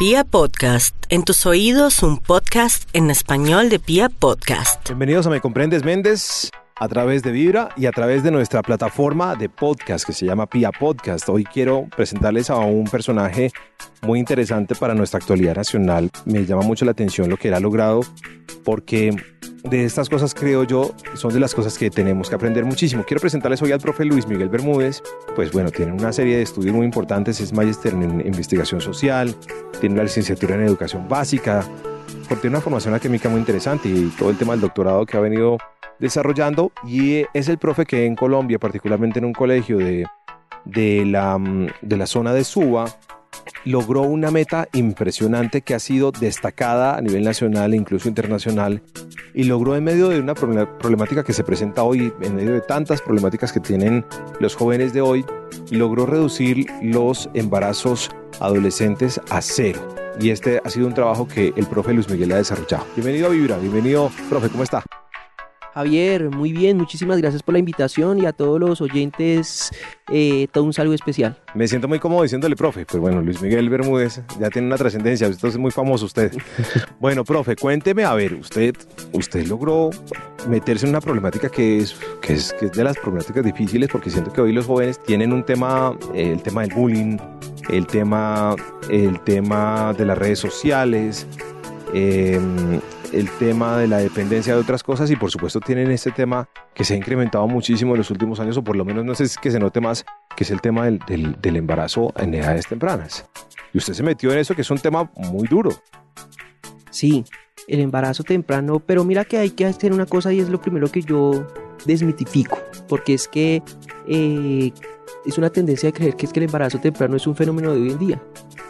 Pia Podcast, en tus oídos un podcast en español de Pia Podcast. Bienvenidos a Me Comprendes Méndez a través de Vibra y a través de nuestra plataforma de podcast que se llama Pia Podcast. Hoy quiero presentarles a un personaje muy interesante para nuestra actualidad nacional. Me llama mucho la atención lo que él ha logrado porque de estas cosas creo yo son de las cosas que tenemos que aprender muchísimo. Quiero presentarles hoy al profe Luis Miguel Bermúdez. Pues bueno, tiene una serie de estudios muy importantes, es magister en investigación social, tiene la licenciatura en educación básica, tiene una formación académica muy interesante y todo el tema del doctorado que ha venido desarrollando y es el profe que en Colombia, particularmente en un colegio de, de, la, de la zona de Suba, logró una meta impresionante que ha sido destacada a nivel nacional e incluso internacional y logró en medio de una problemática que se presenta hoy, en medio de tantas problemáticas que tienen los jóvenes de hoy, logró reducir los embarazos adolescentes a cero. Y este ha sido un trabajo que el profe Luis Miguel ha desarrollado. Bienvenido a Vibra, bienvenido, profe, ¿cómo está? Javier, muy bien, muchísimas gracias por la invitación y a todos los oyentes eh, todo un saludo especial. Me siento muy cómodo diciéndole, profe, pues bueno, Luis Miguel Bermúdez ya tiene una trascendencia, esto es muy famoso usted. bueno, profe, cuénteme, a ver, usted, usted logró meterse en una problemática que es, que es, que es de las problemáticas difíciles porque siento que hoy los jóvenes tienen un tema, eh, el tema del bullying, el tema, el tema de las redes sociales, eh, el tema de la dependencia de otras cosas y por supuesto tienen este tema que se ha incrementado muchísimo en los últimos años o por lo menos no es que se note más, que es el tema del, del, embarazo en edades tempranas. Y usted se metió en eso que es un tema muy duro. Sí, el embarazo temprano, pero mira que hay que hacer una cosa y es lo primero que yo desmitifico, porque es que eh, es una tendencia de creer que es que el embarazo temprano es un fenómeno de hoy en día.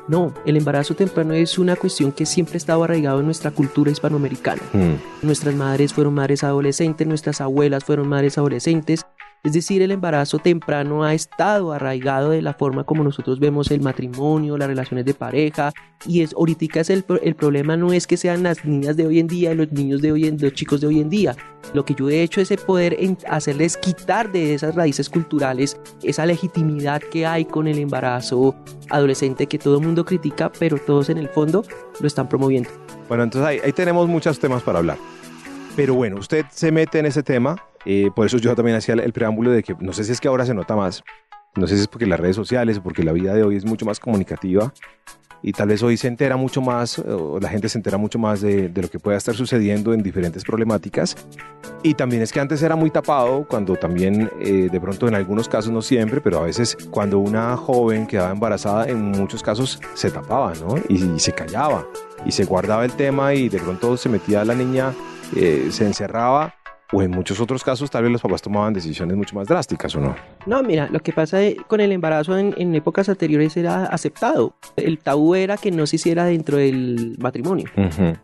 No, el embarazo temprano es una cuestión que siempre ha estado arraigado en nuestra cultura hispanoamericana. Mm. Nuestras madres fueron madres adolescentes, nuestras abuelas fueron madres adolescentes, es decir, el embarazo temprano ha estado arraigado de la forma como nosotros vemos el matrimonio, las relaciones de pareja. Y es, ahorita es el, el problema no es que sean las niñas de hoy en día, los niños de hoy en los chicos de hoy en día. Lo que yo he hecho es poder hacerles quitar de esas raíces culturales esa legitimidad que hay con el embarazo adolescente que todo el mundo critica, pero todos en el fondo lo están promoviendo. Bueno, entonces ahí tenemos muchos temas para hablar. Pero bueno, usted se mete en ese tema eh, por eso yo también hacía el preámbulo de que no sé si es que ahora se nota más, no sé si es porque las redes sociales o porque la vida de hoy es mucho más comunicativa y tal vez hoy se entera mucho más, o la gente se entera mucho más de, de, lo que pueda estar sucediendo en diferentes problemáticas. Y también es que antes era muy tapado, cuando también, eh, de pronto en algunos casos, no siempre, pero a veces cuando una joven quedaba embarazada, en muchos casos se tapaba, ¿no? Y, y se callaba, y se guardaba el tema y de pronto se metía la niña, eh, se encerraba o en muchos otros casos tal vez los papás tomaban decisiones mucho más drásticas o no. No, mira, lo que pasa con el embarazo en, épocas anteriores era aceptado. El tabú era que no se hiciera dentro del matrimonio.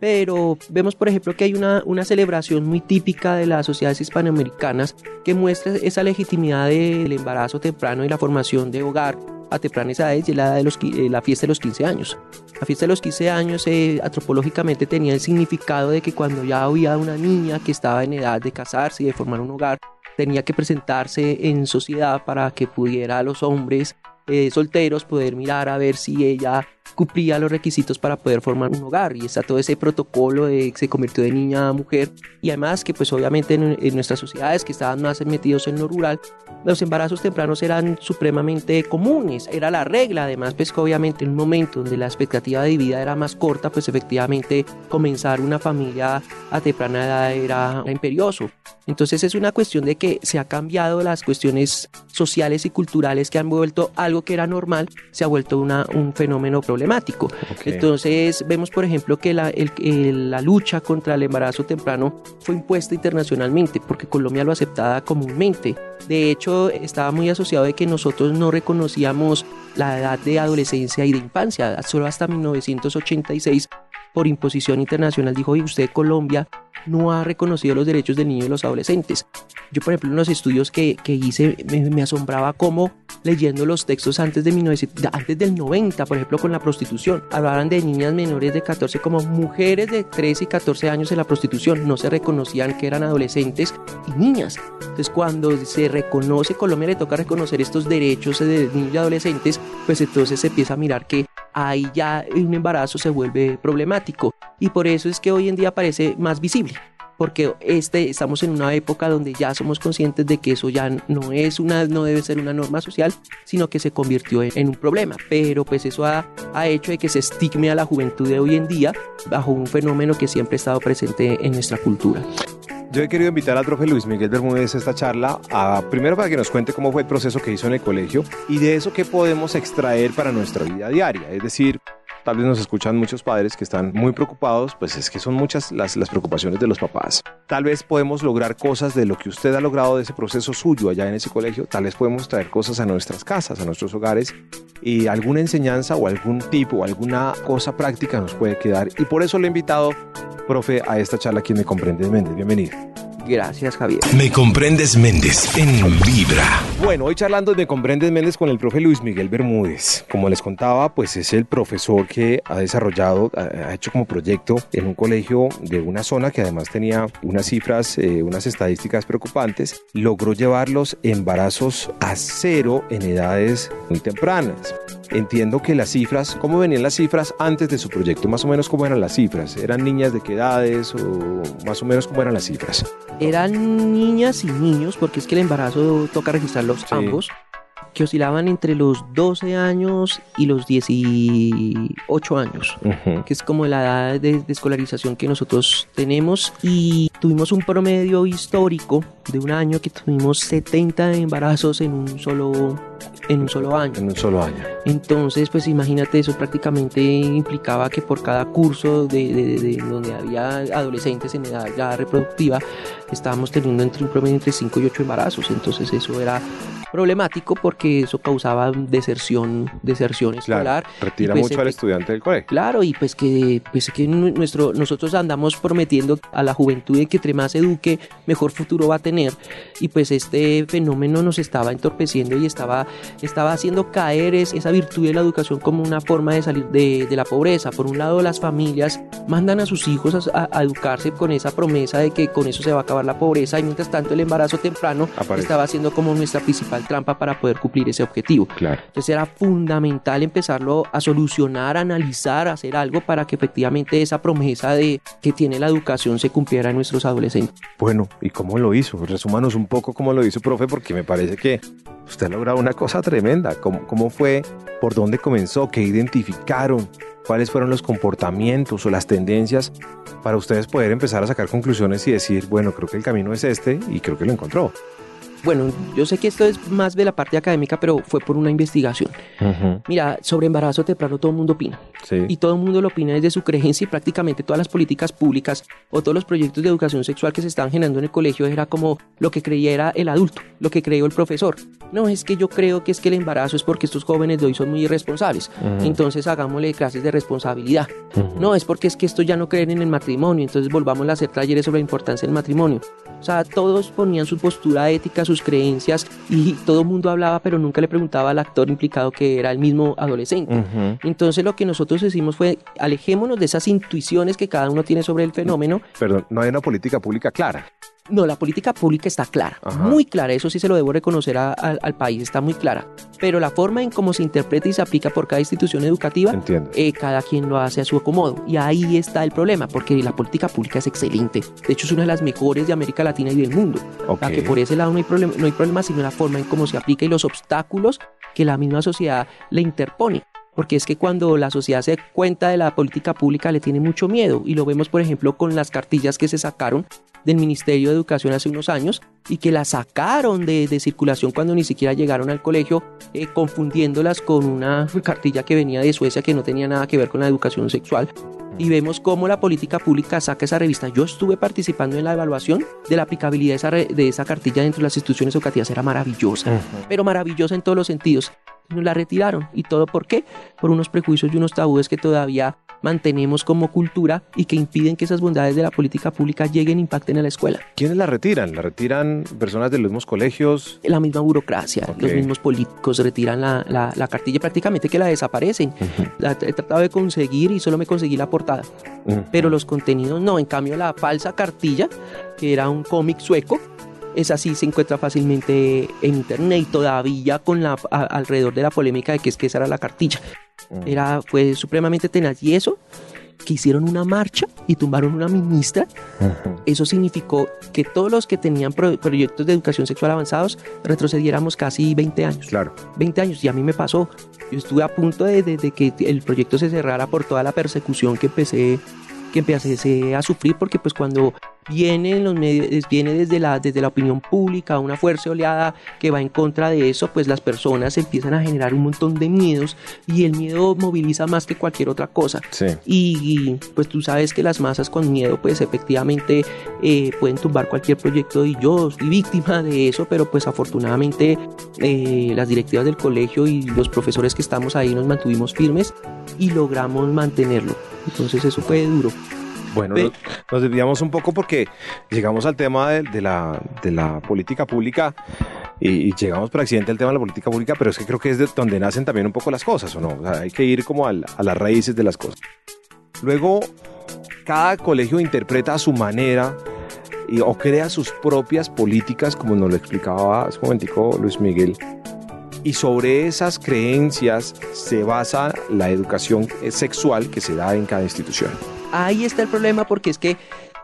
Pero vemos, por ejemplo, que hay una, una celebración muy típica de las sociedades hispanoamericanas que muestra esa legitimidad del embarazo temprano y la formación de hogar a tempranas edades y la, de los, eh, la fiesta de los 15 años. La fiesta de los 15 años eh, antropológicamente tenía el significado de que cuando ya había una niña que estaba en edad de casarse y de formar un hogar, tenía que presentarse en sociedad para que pudiera los hombres eh, solteros poder mirar a ver si ella cumplía los requisitos para poder formar un hogar. Y está todo ese protocolo de que se convirtió de niña a mujer. Y además que pues obviamente en, nuestras sociedades que estaban más metidos en lo rural los embarazos tempranos eran supremamente comunes, era la regla, además pues que obviamente en un momento donde la expectativa de vida era más corta, pues efectivamente comenzar una familia a temprana edad era imperioso. Entonces es una cuestión de que se ha cambiado las cuestiones sociales y culturales que han vuelto algo que era normal, se ha vuelto una, un fenómeno problemático. Entonces vemos, por ejemplo, que la, la lucha contra el embarazo temprano fue impuesta internacionalmente porque Colombia lo aceptaba comúnmente. De hecho, estaba muy asociado de que nosotros no reconocíamos la edad de adolescencia y de infancia, solo hasta 1986 por imposición internacional dijo, oye, usted Colombia no ha reconocido los derechos del niño y los adolescentes. Yo, por ejemplo, en los estudios que, que hice, me, asombraba cómo leyendo los textos antes, de antes del 90, por ejemplo, con la prostitución, hablaban de niñas menores de 14 como mujeres de 13 y 14 años en la prostitución. No se reconocían que eran adolescentes y niñas. Entonces, cuando se reconoce, Colombia le toca reconocer estos derechos de niños y adolescentes, pues entonces se empieza a mirar que ahí ya un embarazo se vuelve problemático. Y por eso es que hoy en día parece más visible porque este, estamos en una época donde ya somos conscientes de que eso ya no es una, no debe ser una norma social, sino que se convirtió en, un problema. Pero pues eso ha, ha, hecho de que se estigme a la juventud de hoy en día bajo un fenómeno que siempre ha estado presente en nuestra cultura. Yo he querido invitar al profe Luis Miguel Bermúdez a esta charla, a, primero para que nos cuente cómo fue el proceso que hizo en el colegio y de eso qué podemos extraer para nuestra vida diaria. Es decir, tal vez nos escuchan muchos padres que están muy preocupados, pues es que son muchas las, las preocupaciones de los papás. Tal vez podemos lograr cosas de lo que usted ha logrado de ese proceso suyo allá en ese colegio, tal vez podemos traer cosas a nuestras casas, a nuestros hogares y alguna enseñanza o algún tipo o alguna cosa práctica nos puede quedar. Y por eso le he invitado, profe, a esta charla quien me comprende Méndez. Bienvenido. Gracias, Javier. Me comprendes Méndez en Vibra. Bueno, hoy charlando de Me comprendes Méndez con el profe Luis Miguel Bermúdez. Como les contaba, pues es el profesor que ha desarrollado, ha hecho como proyecto en un colegio de una zona que además tenía unas cifras, eh, unas estadísticas preocupantes. Logró llevar los embarazos a cero en edades muy tempranas. Entiendo que las cifras, ¿cómo venían las cifras antes de su proyecto? Más o menos cómo eran las cifras. ¿Eran niñas de qué edades o más o menos cómo eran las cifras? Eran niñas y niños, porque es que el embarazo toca registrarlos ambos, que oscilaban entre los 12 años y los 18 años, que es como la edad de, de, escolarización que nosotros tenemos. Y tuvimos un promedio histórico de un año que tuvimos 70 embarazos en un solo en un solo año. En un solo año. Entonces, pues imagínate, eso prácticamente implicaba que por cada curso de, donde había adolescentes en edad ya reproductiva, estábamos teniendo entre un promedio entre 5 y 8 embarazos. Entonces eso era problemático porque eso causaba deserción, deserción escolar. retira pues, mucho al estudiante del colegio. Claro, y pues que, pues que nuestro, nosotros andamos prometiendo a la juventud de que entre más eduque, mejor futuro va a tener. Y pues este fenómeno nos estaba entorpeciendo y estaba, estaba haciendo caer esa virtud de la educación como una forma de salir de, la pobreza. Por un lado, las familias mandan a sus hijos a, educarse con esa promesa de que con eso se va a acabar la pobreza y mientras tanto el embarazo temprano estaba siendo como nuestra principal trampa para poder cumplir ese objetivo. Claro. Entonces era fundamental empezarlo a solucionar, a analizar, a hacer algo para que efectivamente esa promesa de que tiene la educación se cumpliera en nuestros adolescentes. Bueno, ¿y cómo lo hizo? Resúmanos un poco cómo lo hizo, profe, porque me parece que usted ha logrado una cosa tremenda. ¿Cómo, cómo fue? ¿Por dónde comenzó? ¿Qué identificaron? ¿Cuáles fueron los comportamientos o las tendencias para ustedes poder empezar a sacar conclusiones y decir, bueno, creo que el camino es este y creo que lo encontró? Bueno, yo sé que esto es más de la parte académica, pero fue por una investigación. Mira, sobre embarazo temprano todo el mundo opina. Y todo el mundo lo opina desde su creencia y prácticamente todas las políticas públicas o todos los proyectos de educación sexual que se estaban generando en el colegio era como lo que creía era el adulto, lo que creyó el profesor. No, es que yo creo que es que el embarazo es porque estos jóvenes de hoy son muy irresponsables. Entonces hagámosle clases de responsabilidad. No, es porque es que estos ya no creen en el matrimonio. Entonces volvamos a hacer talleres sobre la importancia del matrimonio. O sea, todos ponían su postura ética, sus creencias y todo el mundo hablaba, pero nunca le preguntaba al actor implicado que era el mismo adolescente. Entonces lo que nosotros hicimos fue alejémonos de esas intuiciones que cada uno tiene sobre el fenómeno. Perdón, no hay una política pública clara. No, la política pública está clara, muy clara, eso sí se lo debo reconocer al país, está muy clara. Pero la forma en cómo se interpreta y se aplica por cada institución educativa, eh, cada quien lo hace a su acomodo. Y ahí está el problema, porque la política pública es excelente. De hecho, es una de las mejores de América Latina y del mundo. O que por ese lado no hay, problema, no hay problema, sino la forma en cómo se aplica y los obstáculos que la misma sociedad le interpone porque es que cuando la sociedad se cuenta de la política pública le tiene mucho miedo y lo vemos por ejemplo con las cartillas que se sacaron del Ministerio de Educación hace unos años y que las sacaron de, circulación cuando ni siquiera llegaron al colegio, eh, confundiéndolas con una cartilla que venía de Suecia que no tenía nada que ver con la educación sexual. Y vemos cómo la política pública saca esa revista. Yo estuve participando en la evaluación de la aplicabilidad de esa, de esa cartilla dentro de las instituciones educativas. Era maravillosa, pero maravillosa en todos los sentidos. Nos la retiraron. ¿Y todo por qué? Por unos prejuicios y unos tabúes que todavía mantenemos como cultura y que impiden que esas bondades de la política pública lleguen e impacten a la escuela. ¿Quiénes la retiran? ¿La retiran personas de los mismos colegios? La misma burocracia, los mismos políticos retiran la, la, cartilla prácticamente que la desaparecen. la, he tratado de conseguir y solo me conseguí la portada, pero los contenidos no. En cambio, la falsa cartilla, que era un cómic sueco, es así, se encuentra fácilmente en internet y todavía con la alrededor de la polémica de que es que esa era la cartilla. Mm. Era, fue supremamente tenaz. Y eso, que hicieron una marcha y tumbaron una ministra, eso significó que todos los que tenían proyectos de educación sexual avanzados retrocediéramos casi 20 años. Claro. 20 años, y a mí me pasó. Yo estuve a punto de, de que el proyecto se cerrara por toda la persecución que empecé que empecé a sufrir porque pues cuando viene, los medios, viene desde, la, desde la opinión pública una fuerza oleada que va en contra de eso, pues las personas empiezan a generar un montón de miedos y el miedo moviliza más que cualquier otra cosa. Y, pues tú sabes que las masas con miedo pues efectivamente eh, pueden tumbar cualquier proyecto y yo fui víctima de eso, pero pues afortunadamente eh, las directivas del colegio y los profesores que estamos ahí nos mantuvimos firmes y logramos mantenerlo. Entonces eso fue duro. Bueno, nos, desviamos un poco porque llegamos al tema de, la, de la, política pública y, llegamos por accidente al tema de la política pública, pero es que creo que es de donde nacen también un poco las cosas, ¿o no? hay que ir como a, las raíces de las cosas. Luego, cada colegio interpreta a su manera y, o crea sus propias políticas, como nos lo explicaba hace un momentico Luis Miguel. Y sobre esas creencias se basa la educación sexual que se da en cada institución. Ahí está el problema porque es que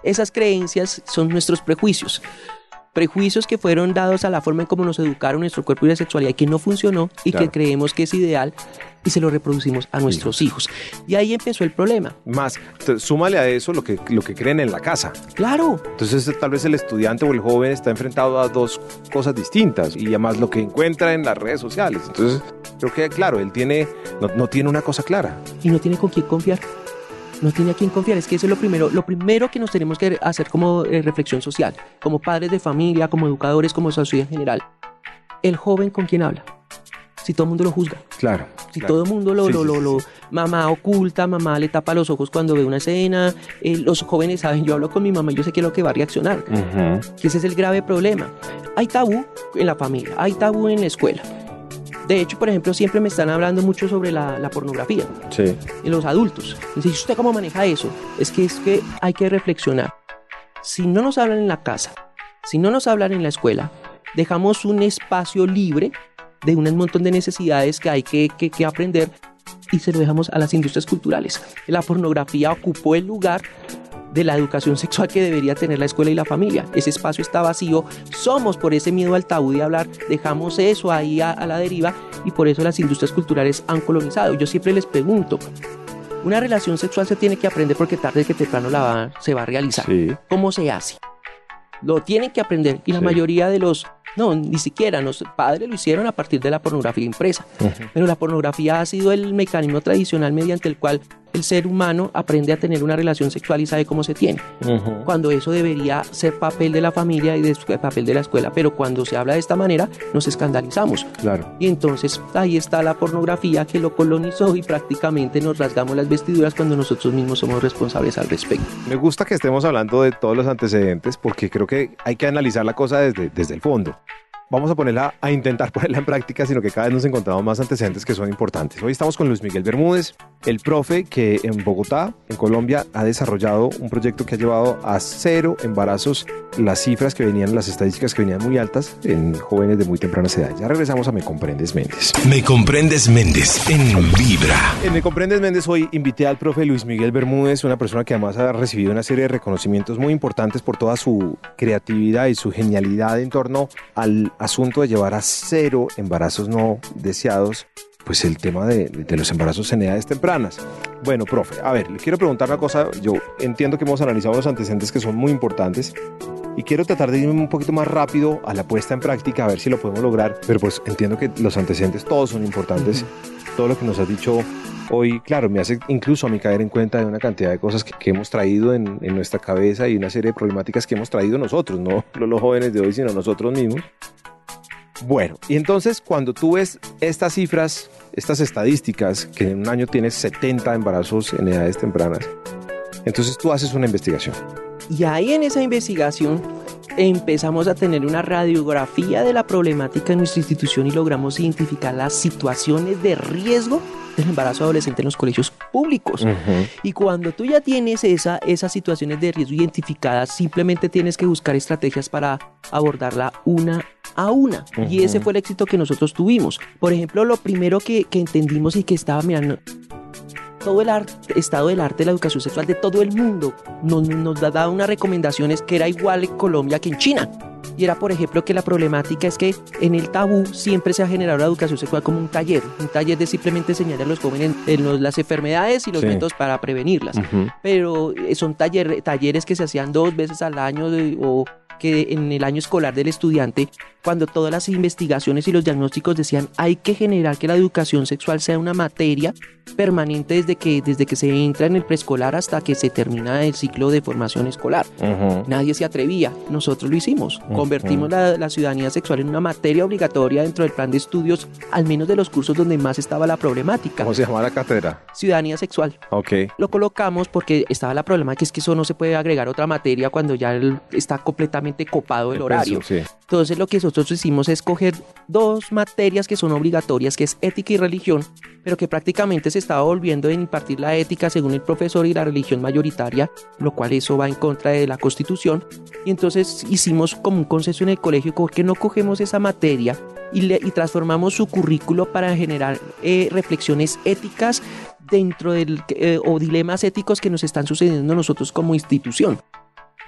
esas creencias son nuestros prejuicios. Prejuicios que fueron dados a la forma en cómo nos educaron nuestro cuerpo y la sexualidad que no funcionó y que creemos que es ideal y se lo reproducimos a nuestros hijos. Y ahí empezó el problema. Más, súmale a eso lo que, lo que creen en la casa. Claro. Entonces tal vez el estudiante o el joven está enfrentado a dos cosas distintas y además lo que encuentra en las redes sociales. Entonces creo que, claro, él tiene, no, no tiene una cosa clara. Y no tiene con quién confiar no tiene a quién confiar. Es que eso es lo primero, lo primero que nos tenemos que hacer como eh, reflexión social, como padres de familia, como educadores, como sociedad en general. El joven con quién habla. Si todo el mundo lo juzga. Claro. Si todo el mundo lo, lo, lo, mamá oculta, mamá le tapa los ojos cuando ve una escena, eh, los jóvenes saben, yo hablo con mi mamá, yo sé que es lo que va a reaccionar. Que ese es el grave problema. Hay tabú en la familia, hay tabú en la escuela de hecho, por ejemplo, siempre me están hablando mucho sobre la, pornografía sí. en los adultos. ¿Y ¿usted cómo maneja eso? Es que, es que hay que reflexionar. Si no nos hablan en la casa, si no nos hablan en la escuela, dejamos un espacio libre de un montón de necesidades que hay que, que, que aprender y se lo dejamos a las industrias culturales. La pornografía ocupó el lugar de la educación sexual que debería tener la escuela y la familia. Ese espacio está vacío, somos por ese miedo al tabú de hablar, dejamos eso ahí a, la deriva y por eso las industrias culturales han colonizado. Yo siempre les pregunto, una relación sexual se tiene que aprender porque tarde que temprano la va, se va a realizar. ¿Cómo se hace? Lo tienen que aprender y la mayoría de los no, ni siquiera. Los padres lo hicieron a partir de la pornografía impresa. Pero la pornografía ha sido el mecanismo tradicional mediante el cual el ser humano aprende a tener una relación sexual y sabe cómo se tiene. Cuando eso debería ser papel de la familia y de, papel de la escuela, pero cuando se habla de esta manera nos escandalizamos. Claro. Y entonces ahí está la pornografía que lo colonizó y prácticamente nos rasgamos las vestiduras cuando nosotros mismos somos responsables al respecto. Me gusta que estemos hablando de todos los antecedentes porque creo que hay que analizar la cosa desde, desde el fondo Abrazo. Vamos a ponerla a intentar ponerla en práctica, sino que cada vez nos encontramos más antecedentes que son importantes. Hoy estamos con Luis Miguel Bermúdez, el profe que en Bogotá, en Colombia, ha desarrollado un proyecto que ha llevado a cero embarazos las cifras que venían, las estadísticas que venían muy altas en jóvenes de muy temprana edad. Ya regresamos a Me Comprendes Méndez. Me Comprendes Méndez en Vibra. En Me Comprendes Méndez hoy invité al profe Luis Miguel Bermúdez, una persona que además ha recibido una serie de reconocimientos muy importantes por toda su creatividad y su genialidad en torno al asunto de llevar a cero embarazos no deseados, pues el tema de, los embarazos en edades tempranas. Bueno, profe, a ver, le quiero preguntar una cosa. Yo entiendo que hemos analizado los antecedentes que son muy importantes y quiero tratar de irme un poquito más rápido a la puesta en práctica, a ver si lo podemos lograr. Pero pues entiendo que los antecedentes todos son importantes. Todo lo que nos has dicho hoy, claro, me hace incluso a mí caer en cuenta de una cantidad de cosas que, hemos traído en, en, nuestra cabeza y una serie de problemáticas que hemos traído nosotros, no los jóvenes de hoy, sino nosotros mismos. Bueno, y entonces cuando tú ves estas cifras, estas estadísticas, que en un año tienes 70 embarazos en edades tempranas, entonces tú haces una investigación. Y ahí en esa investigación empezamos a tener una radiografía de la problemática en nuestra institución y logramos identificar las situaciones de riesgo del embarazo adolescente en los colegios públicos. Y cuando tú ya tienes esa, esas situaciones de riesgo identificadas, simplemente tienes que buscar estrategias para abordarla una a una. Y ese fue el éxito que nosotros tuvimos. Por ejemplo, lo primero que, que entendimos y que estaba mirando, todo el estado del arte de la educación sexual de todo el mundo nos, nos dado unas recomendaciones que era igual en Colombia que en China. Y era, por ejemplo, que la problemática es que en el tabú siempre se ha generado la educación sexual como un taller, un taller de simplemente enseñar a los jóvenes las enfermedades y los métodos para prevenirlas. Pero eh, son talleres que se hacían dos veces al año o que en el año escolar del estudiante, cuando todas las investigaciones y los diagnósticos decían hay que generar que la educación sexual sea una materia permanente desde que, desde que se entra en el preescolar hasta que se termina el ciclo de formación escolar. Nadie se atrevía, nosotros lo hicimos. Convertimos la, ciudadanía sexual en una materia obligatoria dentro del plan de estudios, al menos de los cursos donde más estaba la problemática. ¿Cómo se llama la cátedra? Ciudadanía sexual. Ok. Lo colocamos porque estaba la problemática, es que eso no se puede agregar otra materia cuando ya está completamente copado el, horario. Entonces lo que nosotros hicimos es coger dos materias que son obligatorias, que es ética y religión, pero que prácticamente se estaba volviendo a impartir la ética según el profesor y la religión mayoritaria, lo cual eso va en contra de la constitución. Y entonces hicimos como un consenso en el colegio, ¿por qué no cogemos esa materia y, le, y transformamos su currículo para generar eh, reflexiones éticas dentro del, eh, o dilemas éticos que nos están sucediendo nosotros como institución?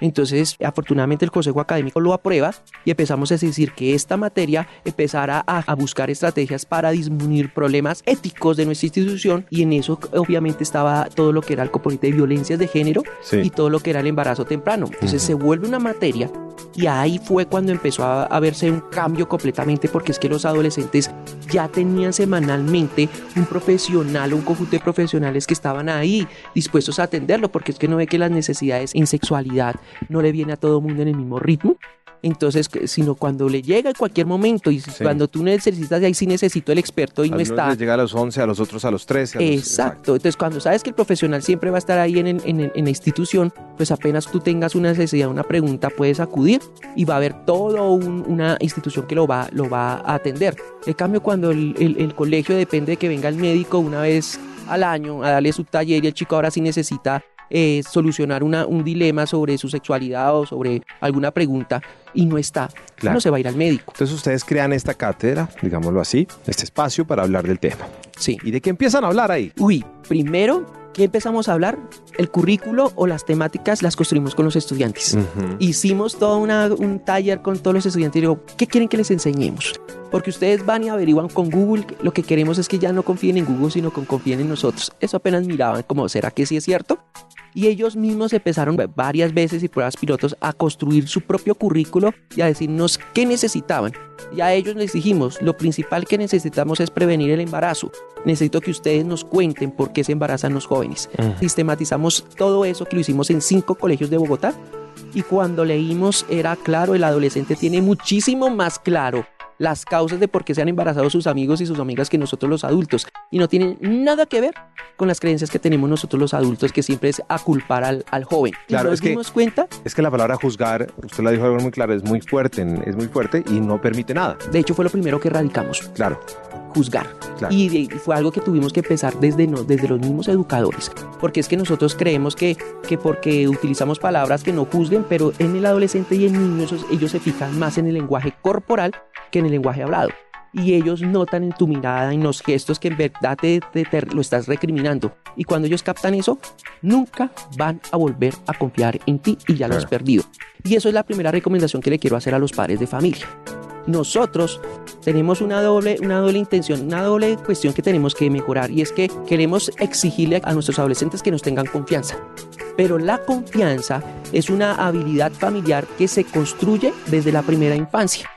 Entonces, afortunadamente el Consejo Académico lo aprueba y empezamos a decir que esta materia empezara a, buscar estrategias para disminuir problemas éticos de nuestra institución y en eso obviamente estaba todo lo que era el componente de violencias de género y todo lo que era el embarazo temprano. Entonces se vuelve una materia y ahí fue cuando empezó a, verse un cambio completamente porque es que los adolescentes ya tenían semanalmente un profesional, un conjunto de profesionales que estaban ahí dispuestos a atenderlo porque es que no ve que las necesidades en sexualidad no le viene a todo mundo en el mismo ritmo. Entonces, sino cuando le llega en cualquier momento y cuando tú necesitas, ahí sí necesito el experto y no está. Les llega a los 11, a los otros a los 13. exacto. Entonces, cuando sabes que el profesional siempre va a estar ahí en, en, la institución, pues apenas tú tengas una necesidad, una pregunta, puedes acudir y va a haber toda una institución que lo va, lo va a atender. En cambio, cuando el, el colegio depende de que venga el médico una vez al año a darle su taller y el chico ahora sí necesita eh, solucionar una, un dilema sobre su sexualidad o sobre alguna pregunta y no está, no se va a ir al médico. Entonces ustedes crean esta cátedra, digámoslo así, este espacio para hablar del tema. Sí. ¿Y de qué empiezan a hablar ahí? Uy, primero ¿qué empezamos a hablar? El currículo o las temáticas las construimos con los estudiantes. Hicimos todo un taller con todos los estudiantes y digo, ¿qué quieren que les enseñemos? Porque ustedes van y averiguan con Google, lo que queremos es que ya no confíen en Google, sino que confíen en nosotros. Eso apenas miraban como, ¿será que sí es cierto? Y ellos mismos empezaron varias veces y pruebas pilotos a construir su propio currículo y a decirnos qué necesitaban. Y a ellos les dijimos, lo principal que necesitamos es prevenir el embarazo. Necesito que ustedes nos cuenten por qué se embarazan los jóvenes. Sistematizamos todo eso que lo hicimos en cinco colegios de Bogotá. Y cuando leímos era claro, el adolescente tiene muchísimo más claro las causas de por qué se han embarazado sus amigos y sus amigas que nosotros los adultos. Y no tienen nada que ver con las creencias que tenemos nosotros los adultos, que siempre es a culpar al, al joven. Claro, nos es dimos cuenta. Es que la palabra juzgar, usted la dijo algo muy claro, es muy fuerte, es muy fuerte y no permite nada. De hecho, fue lo primero que erradicamos. Claro juzgar. Y, fue algo que tuvimos que empezar desde, desde los mismos educadores, porque es que nosotros creemos que, que porque utilizamos palabras que no juzguen, pero en el adolescente y en niños ellos se fijan más en el lenguaje corporal que en el lenguaje hablado. Y ellos notan en tu mirada, en los gestos que en verdad te, lo estás recriminando. Y cuando ellos captan eso, nunca van a volver a confiar en ti y ya lo has perdido. Y eso es la primera recomendación que le quiero hacer a los padres de familia nosotros tenemos una doble, una doble intención, una doble cuestión que tenemos que mejorar y es que queremos exigirle a nuestros adolescentes que nos tengan confianza. Pero la confianza es una habilidad familiar que se construye desde la primera infancia.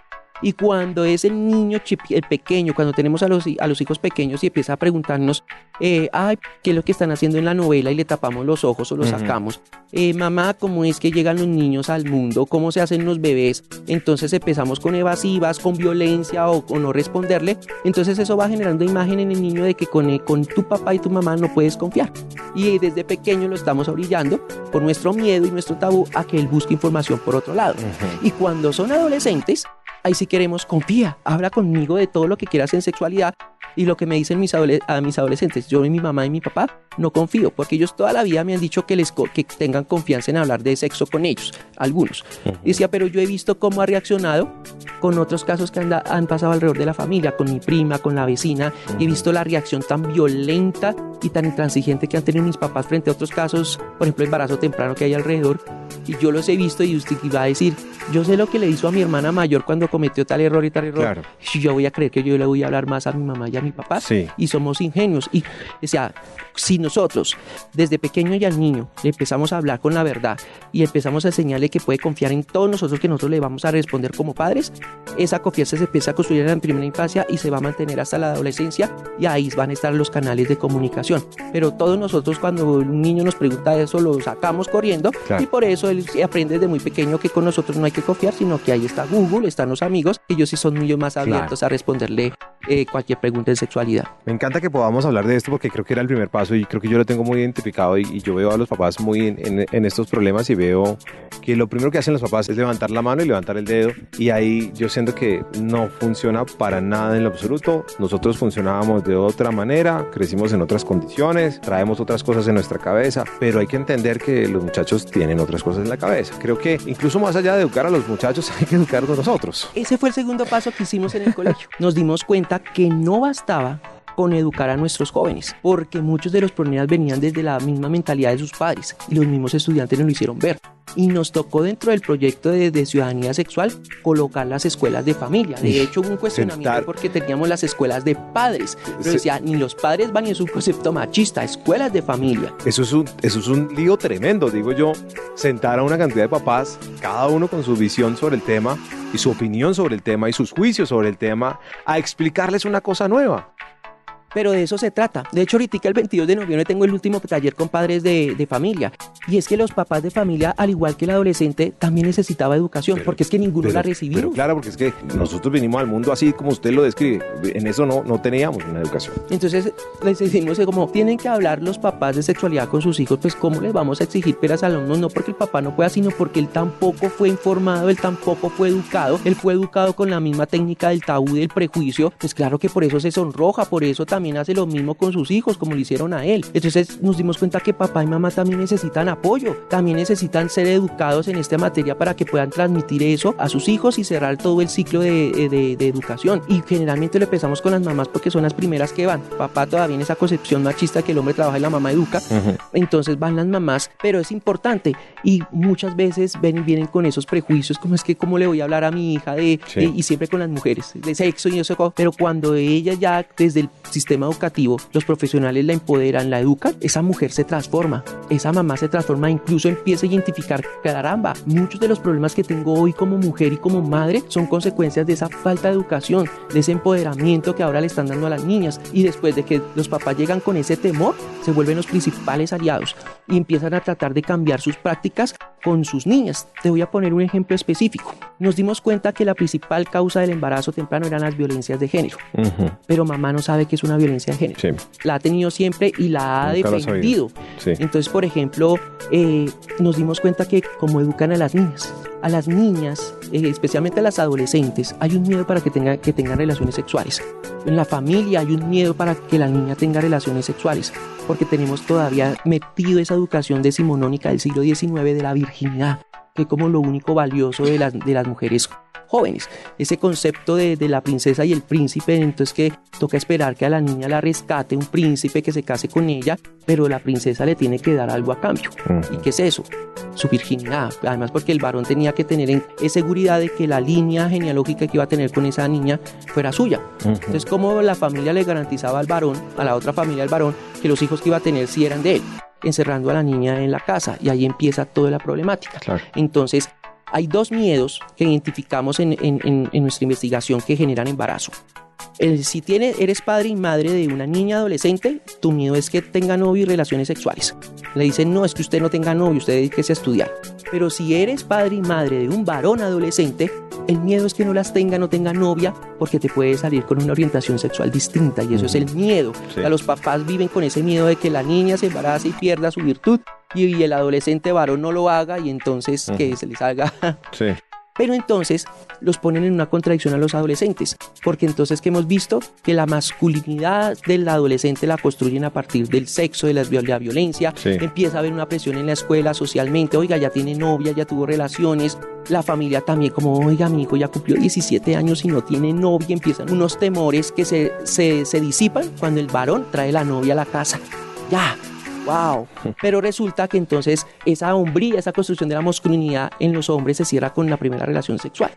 Y cuando es el niño, el pequeño, cuando tenemos a los, a los hijos pequeños y empieza a preguntarnos, eh, ay, ¿qué es lo que están haciendo en la novela? Y le tapamos los ojos o los sacamos. Eh, mamá, ¿cómo es que llegan los niños al mundo? ¿Cómo se hacen los bebés? Entonces empezamos con evasivas, con violencia o, con no responderle. Entonces eso va generando imagen en el niño de que con, con tu papá y tu mamá no puedes confiar. Y desde pequeño lo estamos orillando por nuestro miedo y nuestro tabú a que él busque información por otro lado. Y cuando son adolescentes, ahí sí queremos, confía, habla conmigo de todo lo que quieras en sexualidad, y lo que me dicen mis a mis adolescentes, yo y mi mamá y mi papá, no confío, porque ellos toda la vida me han dicho que, les que tengan confianza en hablar de sexo con ellos, algunos. Y decía, pero yo he visto cómo ha reaccionado con otros casos que han pasado alrededor de la familia, con mi prima, con la vecina, y he visto la reacción tan violenta y tan intransigente que han tenido mis papás frente a otros casos, por ejemplo, embarazo temprano que hay alrededor, y yo los he visto y usted iba a decir, yo sé lo que le hizo a mi hermana mayor cuando cometió tal error y tal error, claro. yo voy a creer que yo le voy a hablar más a mi mamá y a mi papá, y somos ingenios, y o sea, si nosotros desde pequeño y al niño le empezamos a hablar con la verdad y empezamos a enseñarle que puede confiar en todos nosotros, que nosotros le vamos a responder como padres, esa confianza se empieza a construir en la primera infancia y se va a mantener hasta la adolescencia. Y ahí van a estar los canales de comunicación. Pero todos nosotros cuando un niño nos pregunta eso lo sacamos corriendo. Y por eso él aprende desde muy pequeño que con nosotros no hay que confiar, sino que ahí está Google, están los amigos, ellos sí son muy más abiertos a responderle eh, cualquier pregunta de sexualidad. Me encanta que podamos hablar de esto porque creo que era el primer paso y creo que yo lo tengo muy identificado y, yo veo a los papás muy en, estos problemas y veo que lo primero que hacen los papás es levantar la mano y levantar el dedo y ahí yo siento que no funciona para nada en lo absoluto. Nosotros funcionábamos de otra manera, crecimos en otras condiciones, traemos otras cosas en nuestra cabeza, pero hay que entender que los muchachos tienen otras cosas en la cabeza. Creo que incluso más allá de educar a los muchachos hay que educarnos nosotros. Ese fue el segundo paso que hicimos en el colegio. Nos dimos cuenta que no bastaba con educar a nuestros jóvenes, porque muchos de los problemas venían desde la misma mentalidad de sus padres y los mismos estudiantes nos lo hicieron ver. Y nos tocó dentro del proyecto de, ciudadanía sexual colocar las escuelas de familia. De hecho, hubo un cuestionamiento porque teníamos las escuelas de padres. Pero decía, ni los padres van y es un concepto machista, escuelas de familia. Eso es, un, eso es un lío tremendo, digo yo. Sentar a una cantidad de papás, cada uno con su visión sobre el tema y su opinión sobre el tema y sus juicios sobre el tema, a explicarles una cosa nueva. Pero de eso se trata. De hecho, ahorita el 22 de noviembre tengo el último taller con padres de, de familia. Y es que los papás de familia, al igual que el adolescente, también necesitaba educación, porque es que ninguno la recibió. Pero claro, porque es que nosotros venimos al mundo así como usted lo describe. En eso no, no teníamos una educación. Entonces les decimos que como tienen que hablar los papás de sexualidad con sus hijos, pues ¿cómo les vamos a exigir peras a alumnos? No porque el papá no pueda, sino porque él tampoco fue informado, él tampoco fue educado, él fue educado con la misma técnica del tabú del prejuicio. Pues claro que por eso se sonroja, por eso también también hace lo mismo con sus hijos, como lo hicieron a él. Entonces nos dimos cuenta que papá y mamá también necesitan apoyo, también necesitan ser educados en esta materia para que puedan transmitir eso a sus hijos y cerrar todo el ciclo de, de, educación. Y generalmente lo empezamos con las mamás porque son las primeras que van. Papá todavía en esa concepción machista que el hombre trabaja y la mamá educa. Entonces van las mamás, pero es importante. Y muchas veces ven, vienen con esos prejuicios, como es que cómo le voy a hablar a mi hija de, y siempre con las mujeres, de sexo y eso. Pero cuando ella ya desde el sistema sistema educativo, los profesionales la empoderan, la educan, esa mujer se transforma, esa mamá se transforma, incluso empieza a identificar, caramba, muchos de los problemas que tengo hoy como mujer y como madre son consecuencias de esa falta de educación, de ese empoderamiento que ahora le están dando a las niñas y después de que los papás llegan con ese temor, se vuelven los principales aliados y empiezan a tratar de cambiar sus prácticas con sus niñas. Te voy a poner un ejemplo específico. Nos dimos cuenta que la principal causa del embarazo temprano eran las violencias de género, pero mamá no sabe que es una violencia de género. La ha tenido siempre y la ha defendido. Entonces, por ejemplo, eh, nos dimos cuenta que como educan a las niñas, a las niñas, eh, especialmente a las adolescentes, hay un miedo para que, tenga, que tengan relaciones sexuales. En la familia hay un miedo para que la niña tenga relaciones sexuales, porque tenemos todavía metido esa educación decimonónica del siglo XIX de la virginidad, que es como lo único valioso de las, de las mujeres jóvenes. Ese concepto de, la princesa y el príncipe, entonces que toca esperar que a la niña la rescate un príncipe que se case con ella, pero la princesa le tiene que dar algo a cambio. ¿Y qué es eso? Su virginidad. Además porque el varón tenía que tener en, seguridad de que la línea genealógica que iba a tener con esa niña fuera suya. Entonces, como la familia le garantizaba al varón, a la otra familia del varón, que los hijos que iba a tener sí eran de él? encerrando a la niña en la casa y ahí empieza toda la problemática. Entonces, hay dos miedos que identificamos en, nuestra investigación que generan embarazo. El, si tiene, eres padre y madre de una niña adolescente, tu miedo es que tenga novio y relaciones sexuales. Le dicen, no, es que usted no tenga novio, usted dedíquese a estudiar. Pero si eres padre y madre de un varón adolescente, El miedo es que no las tenga, no tenga novia, porque te puede salir con una orientación sexual distinta y eso es el miedo. O sea, los papás viven con ese miedo de que la niña se embarace y pierda su virtud y, el adolescente varón no lo haga y entonces que se les haga sí. Pero entonces los ponen en una contradicción a los adolescentes, porque entonces que hemos visto que la masculinidad del adolescente la construyen a partir del sexo, de la, violencia, empieza a haber una presión en la escuela socialmente, oiga, ya tiene novia, ya tuvo relaciones, la familia también como, oiga, mi hijo ya cumplió 17 años y no tiene novia, empiezan unos temores que se, se, se disipan cuando el varón trae la novia a la casa. Ya, wow. Pero resulta que entonces esa hombría, esa construcción de la masculinidad en los hombres se cierra con la primera relación sexual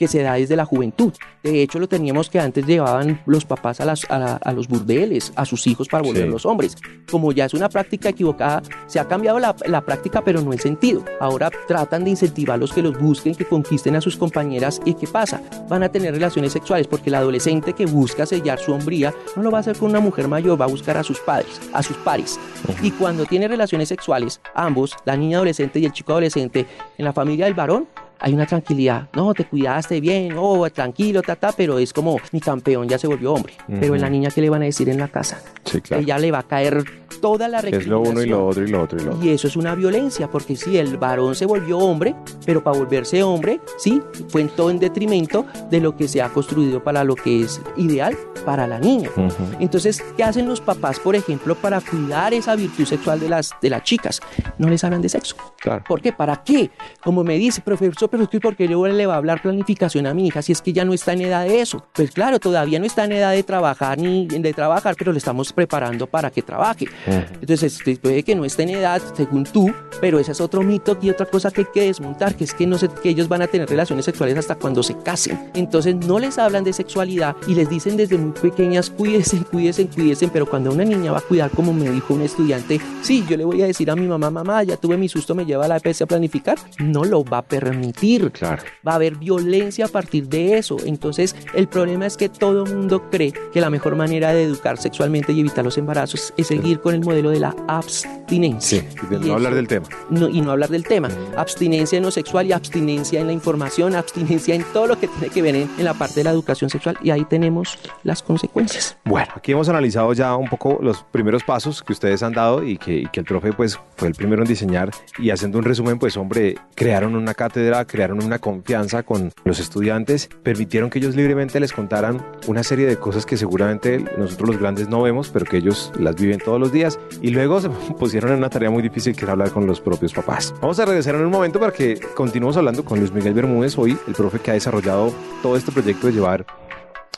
que se da desde la juventud. De hecho, lo teníamos que antes llevaban los papás a, las, a, los burdeles, a sus hijos para volver los hombres. Como ya es una práctica equivocada, se ha cambiado la, la, práctica, pero no el sentido. Ahora tratan de incentivarlos que los busquen, que conquisten a sus compañeras. ¿Y qué pasa? Van a tener relaciones sexuales porque el adolescente que busca sellar su hombría no lo va a hacer con una mujer mayor, va a buscar a sus padres, a sus pares. Y cuando tiene relaciones sexuales, ambos, la niña adolescente y el chico adolescente, en la familia del varón, hay una tranquilidad. No, te cuidaste bien, oh, tranquilo, tata, pero es como mi campeón ya se volvió hombre. Pero en la niña, ¿qué le van a decir en la casa? Sí, claro. Ella le va a caer toda la Es lo uno y lo otro y lo otro y lo otro. Y eso es una violencia, porque si el varón se volvió hombre, pero para volverse hombre, sí, fue en todo en detrimento de lo que se ha construido para lo que es ideal para la niña. Entonces, ¿qué hacen los papás, por ejemplo, para cuidar esa virtud sexual de las, de las chicas? No les hablan de sexo. Claro. ¿Por qué? ¿Para qué? Como me dice, profesor, pero es que porque luego le va a hablar planificación a mi hija si es que ya no está en edad de eso. Pues claro, todavía no está en edad de trabajar ni de trabajar, pero le estamos preparando para que trabaje. Entonces, este, puede que no esté en edad, según tú, pero ese es otro mito y otra cosa que hay que desmontar, que es que, no sé, que ellos van a tener relaciones sexuales hasta cuando se casen. Entonces, no les hablan de sexualidad y les dicen desde muy pequeñas, cuídense, cuídense, cuídense, pero cuando una niña va a cuidar, como me dijo un estudiante, sí, yo le voy a decir a mi mamá, mamá, ya tuve mi susto, me lleva a la EPS a planificar, no lo va a permitir. Claro. Va a haber violencia a partir de eso. Entonces, el problema es que todo el mundo cree que la mejor manera de educar sexualmente y evitar los embarazos es seguir con el modelo de la abstinencia. Sí, y no hablar del tema. No, y no hablar del tema. Abstinencia en lo sexual y abstinencia en la información, abstinencia en todo lo que tiene que ver en, la parte de la educación sexual. Y ahí tenemos las consecuencias. Bueno, aquí hemos analizado ya un poco los primeros pasos que ustedes han dado y que, y que el profe pues fue el primero en diseñar y haciendo un resumen pues hombre, crearon una cátedra, crearon una confianza con los estudiantes, permitieron que ellos libremente les contaran una serie de cosas que seguramente nosotros los grandes no vemos, pero que ellos las viven todos los días y luego se pusieron en una tarea muy difícil que es hablar con los propios papás. Vamos a regresar en un momento para que continuemos hablando con Luis Miguel Bermúdez, hoy el profe que ha desarrollado todo este proyecto de llevar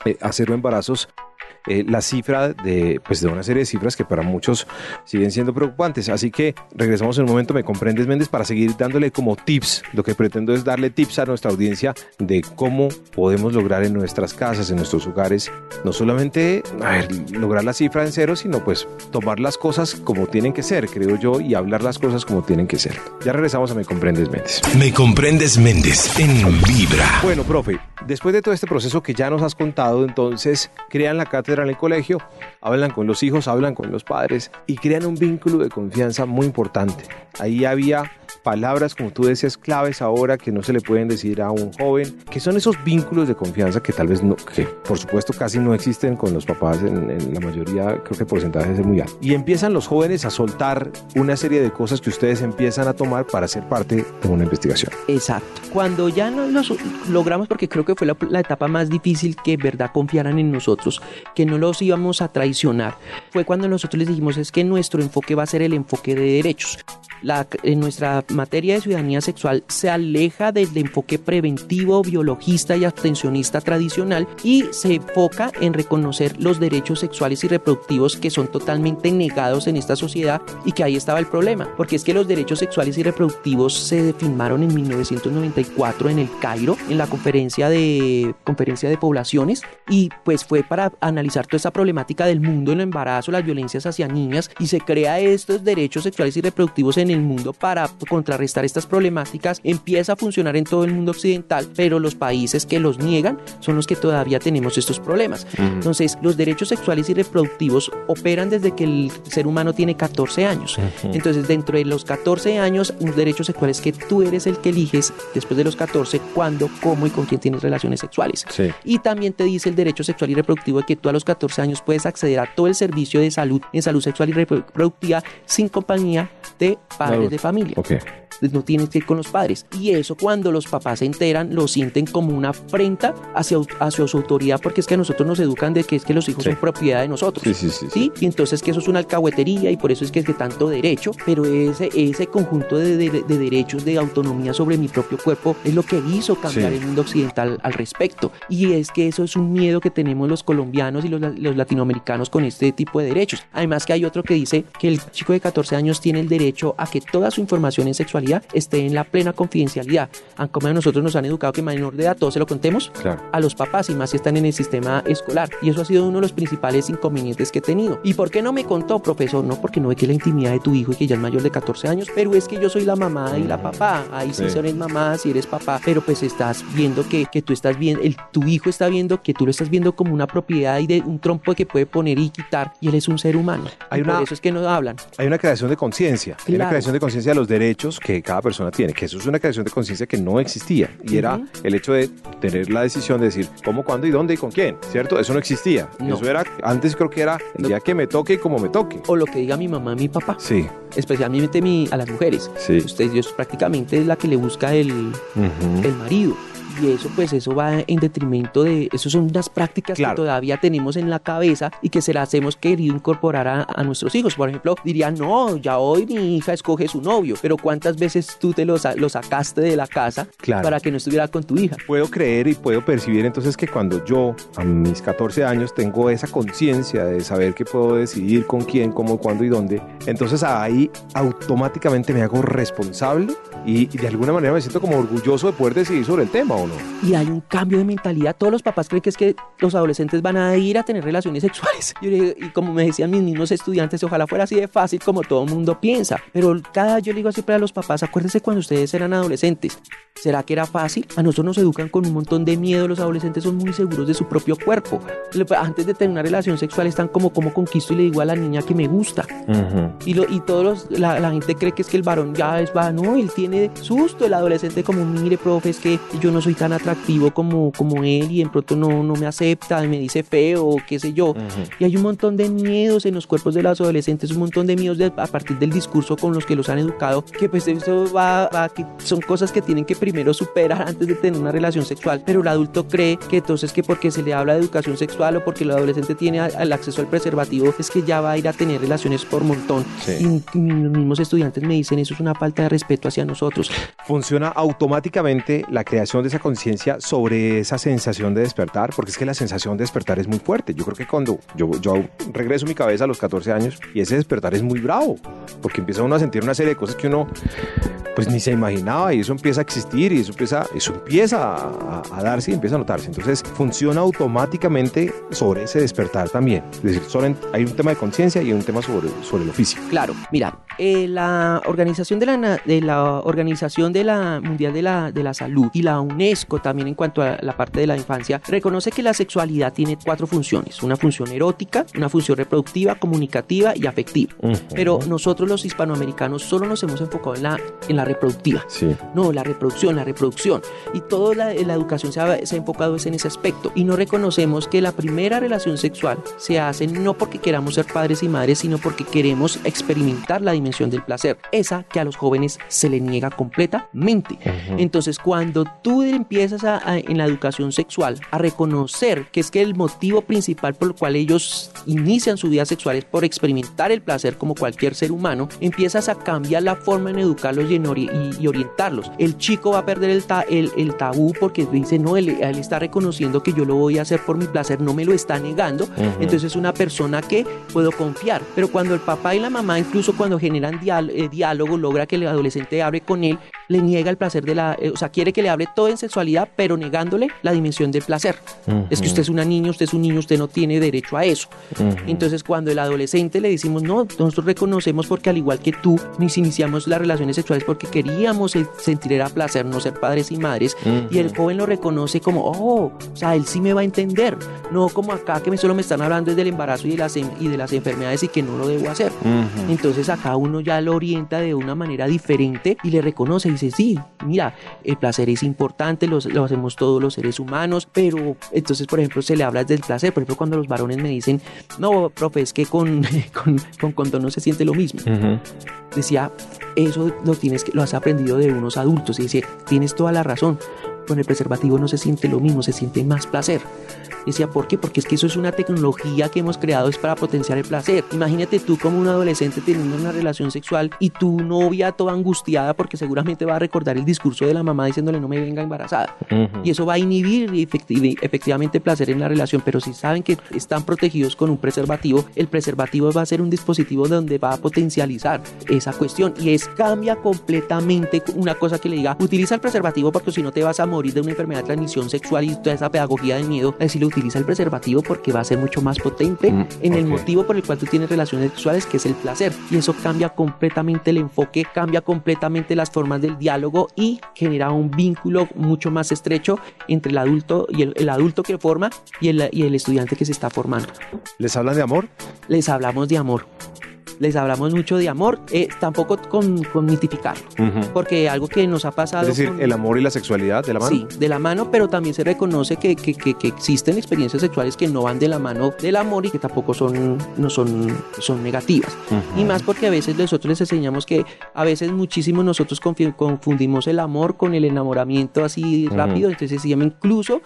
eh, a cero embarazos eh, la cifra de, pues de una serie de cifras que para muchos siguen siendo preocupantes. Así que regresamos en un momento, me comprendes Méndez, para seguir dándole como tips. Lo que pretendo es darle tips a nuestra audiencia de cómo podemos lograr en nuestras casas, en nuestros hogares, no solamente lograr la cifra en cero, sino pues tomar las cosas como tienen que ser, creo yo, y hablar las cosas como tienen que ser. Ya regresamos a Me Comprendes Méndez. Me Comprendes Méndez en Vibra. Bueno, profe, después de todo este proceso que ya nos has contado, entonces crean la cátedra en el colegio, hablan con los hijos, hablan con los padres y crean un vínculo de confianza muy importante. Ahí había palabras, como tú decías, claves ahora que no se le pueden decir a un joven, que son esos vínculos de confianza que tal vez no, que por supuesto casi no existen con los papás en, la mayoría, creo que el porcentaje es muy alto. Y empiezan los jóvenes a soltar una serie de cosas que ustedes empiezan a tomar para ser parte de una investigación. Exacto. Cuando ya no los logramos, porque creo que fue la, la etapa más difícil que verdad confiaran en nosotros, que no los íbamos a traicionar, fue cuando nosotros les dijimos es que nuestro enfoque va a ser el enfoque de derechos la, en nuestra materia de ciudadanía sexual se aleja del enfoque preventivo, biologista y abstencionista tradicional y se enfoca en reconocer los derechos sexuales y reproductivos que son totalmente negados en esta sociedad y que ahí estaba el problema, porque es que los derechos sexuales y reproductivos se firmaron en 1994 en el Cairo, en la conferencia de, conferencia de poblaciones y pues fue para analizar toda esa problemática del mundo el embarazo, las violencias hacia niñas y se crea estos derechos sexuales y reproductivos en el mundo para contrarrestar estas problemáticas empieza a funcionar en todo el mundo occidental, pero los países que los niegan son los que todavía tenemos estos problemas. Entonces, los derechos sexuales y reproductivos operan desde que el ser humano tiene 14 años. Entonces, dentro de los 14 años, un derecho sexual es que tú eres el que eliges después de los 14 cuándo, cómo y con quién tienes relaciones sexuales. Y también te dice el derecho sexual y reproductivo de que tú a los 14 años puedes acceder a todo el servicio de salud en salud sexual y reproductiva sin compañía de padres de familia. No tienes que ir con los padres. Y eso cuando los papás se enteran, lo sienten como una afrenta hacia, hacia su autoridad, porque es que a nosotros nos educan de que es que los hijos son propiedad de nosotros. Sí, sí, sí, Y entonces que eso es una alcahuetería y por eso es que es de tanto derecho, pero ese, ese conjunto de, de, derechos de autonomía sobre mi propio cuerpo es lo que hizo cambiar el mundo occidental al respecto. Y es que eso es un miedo que tenemos los colombianos y los, los latinoamericanos con este tipo de derechos. Además que hay otro que dice que el chico de 14 años tiene el derecho a que toda su información en sexualidad esté en la plena confidencialidad. Como a nosotros nos han educado que menor de edad todo se lo contemos a los papás y más si están en el sistema escolar. Y eso ha sido uno de los principales inconvenientes que he tenido. ¿Y por qué no me contó, profesor? No, porque no ve que la intimidad de tu hijo y que ya es mayor de 14 años, pero es que yo soy la mamá y la mm. papá. Ahí sí, eres mamá, si eres papá, pero pues estás viendo que, que tú estás viendo, el, tu hijo está viendo que tú lo estás viendo como una propiedad y de un trompo que puede poner y quitar y él es un ser humano. Hay una, por eso es que no hablan. Hay una creación de conciencia, hay una creación de conciencia de los derechos que cada persona tiene, que eso es una creación de conciencia que no existía y era el hecho de tener la decisión de decir cómo, cuándo y dónde y con quién, ¿cierto? Eso no existía. Eso era, antes creo que era el día que me toque y como me toque. O lo que diga mi mamá mi papá. Sí. Especialmente mi, a las mujeres. Sí. Usted, Dios prácticamente es la que le busca el, el marido y eso pues eso va en detrimento de, eso son unas prácticas que todavía tenemos en la cabeza y que se las hemos querido incorporar a, nuestros hijos. Por ejemplo, dirían, no, ya hoy mi hija escoge su novio, pero ¿cuántas veces tú te lo, lo sacaste de la casa para que no estuviera con tu hija? Puedo creer y puedo percibir entonces que cuando yo a mis 14 años tengo esa conciencia de saber que puedo decidir con quién, cómo, cuándo y dónde, entonces ahí automáticamente me hago responsable y, de alguna manera me siento como orgulloso de poder decidir sobre el tema o no. Y hay un cambio de mentalidad. Todos los papás creen que es que los adolescentes van a ir a tener relaciones sexuales. Y, como me decían mis mismos estudiantes, ojalá fuera así de fácil como todo el mundo piensa. Pero cada yo le digo siempre a los papás, acuérdense cuando ustedes eran adolescentes. ¿Será que era fácil? A nosotros nos educan con un montón de miedo. Los adolescentes son muy seguros de su propio cuerpo. Antes de tener una relación sexual están como, como conquisto y le digo a la niña que me gusta. Y, lo, y todos la, la, gente cree que es que el varón ya es, va, no, él tiene susto el adolescente como, mire, profe, es que yo no soy tan atractivo como, como él y en pronto no, no me acepta, me dice feo, o qué sé yo. Y hay un montón de miedos en los cuerpos de los adolescentes, un montón de miedos a partir del discurso con los que los han educado, que pues eso va, va que son cosas que tienen que primero superar antes de tener una relación sexual, pero el adulto cree que entonces que porque se le habla de educación sexual o porque el adolescente tiene el acceso al preservativo es que ya va a ir a tener relaciones por montón. Y los mismos estudiantes me dicen eso es una falta de respeto hacia nosotros Funciona automáticamente la creación de esa conciencia sobre esa sensación de despertar, porque es que la sensación de despertar es muy fuerte. Yo creo que cuando yo, yo regreso mi cabeza a los 14 años y ese despertar es muy bravo, porque empieza uno a sentir una serie de cosas que uno pues ni se imaginaba y eso empieza a existir y eso empieza, eso empieza a, darse y empieza a notarse. Entonces funciona automáticamente sobre ese despertar también. Es decir, hay un tema de conciencia y un tema sobre, sobre lo físico. Claro, mira, eh, la organización de la, de la organización de la mundial de la, de la salud y la UNESCO también en cuanto a la parte de la infancia reconoce que la sexualidad tiene cuatro funciones: una función erótica, una función reproductiva, comunicativa y afectiva. Pero nosotros los hispanoamericanos solo nos hemos enfocado en la, en la reproductiva. Sí. No, la reproducción, la reproducción. Y toda la, la educación se ha, se ha, enfocado en ese aspecto. Y no reconocemos que la primera relación sexual se hace no porque queramos ser padres y madres, sino porque queremos experimentar la dimensión del placer. Esa que a los jóvenes se le niega completamente. Entonces, cuando tú empiezas a, en la educación sexual a reconocer que es que el motivo principal por el cual ellos inician su vida sexual es por experimentar el placer como cualquier ser humano, empiezas a cambiar la forma en educarlos y en y, orientarlos. El chico va a perder el, el, tabú porque dice, no, él, está reconociendo que yo lo voy a hacer por mi placer, no me lo está negando. Entonces es una persona que puedo confiar. Pero cuando el papá y la mamá, incluso cuando generan eh, diálogo, logra que el adolescente hable con él, le niega el placer de la, eh, o sea, quiere que le hable todo en sexualidad, pero negándole la dimensión del placer. Es que usted es una niña, usted es un niño, usted no tiene derecho a eso. Entonces, cuando el adolescente le decimos, no, nosotros reconocemos porque al igual que tú, nos iniciamos las relaciones sexuales porque queríamos sentir el placer, no ser padres y madres, y el joven lo reconoce como, oh, o sea, él sí me va a entender, no como acá que me solo me están hablando del embarazo y de las, y de las enfermedades y que no lo debo hacer. Entonces acá uno ya lo orienta de una manera diferente y le reconoce y dice, sí, mira, el placer es importante, lo, lo hacemos todos los seres humanos, pero entonces, por ejemplo, se le habla del placer, por ejemplo, cuando los varones me dicen, no, profe, es que con, con, con no se siente lo mismo. Decía, eso lo tienes que, lo has aprendido de unos adultos y dice, tienes toda la razón, con el preservativo no se siente lo mismo, se siente más placer. Decía, ¿por qué? Porque es que eso es una tecnología que hemos creado es para potenciar el placer. Imagínate tú como un adolescente teniendo una relación sexual y tu novia toda angustiada porque seguramente va a recordar el discurso de la mamá diciéndole no me venga embarazada. Y eso va a inhibir efectivamente placer en la relación, pero si saben que están protegidos con un preservativo, el preservativo va a ser un dispositivo donde va a potencializar esa cuestión y es cambia completamente una cosa que le diga, utiliza el preservativo porque si no te vas a morir de una enfermedad de transmisión sexual y toda esa pedagogía de miedo, decirle utiliza el preservativo porque va a ser mucho más potente mm, en el motivo por el cual tú tienes relaciones sexuales, que es el placer. Y eso cambia completamente el enfoque, cambia completamente las formas del diálogo y genera un vínculo mucho más estrecho entre el adulto y el, adulto que forma y el, y el estudiante que se está formando. ¿Les hablan de amor? Les hablamos de amor les hablamos mucho de amor, eh, tampoco con, con mitificarlo, porque algo que nos ha pasado... Es decir, el amor y la sexualidad de la mano. Sí, de la mano, pero también se reconoce que, que, que, existen experiencias sexuales que no van de la mano del amor y que tampoco son, no son, son negativas. Y más porque a veces nosotros les enseñamos que a veces muchísimo nosotros confundimos el amor con el enamoramiento así rápido, entonces se llama incluso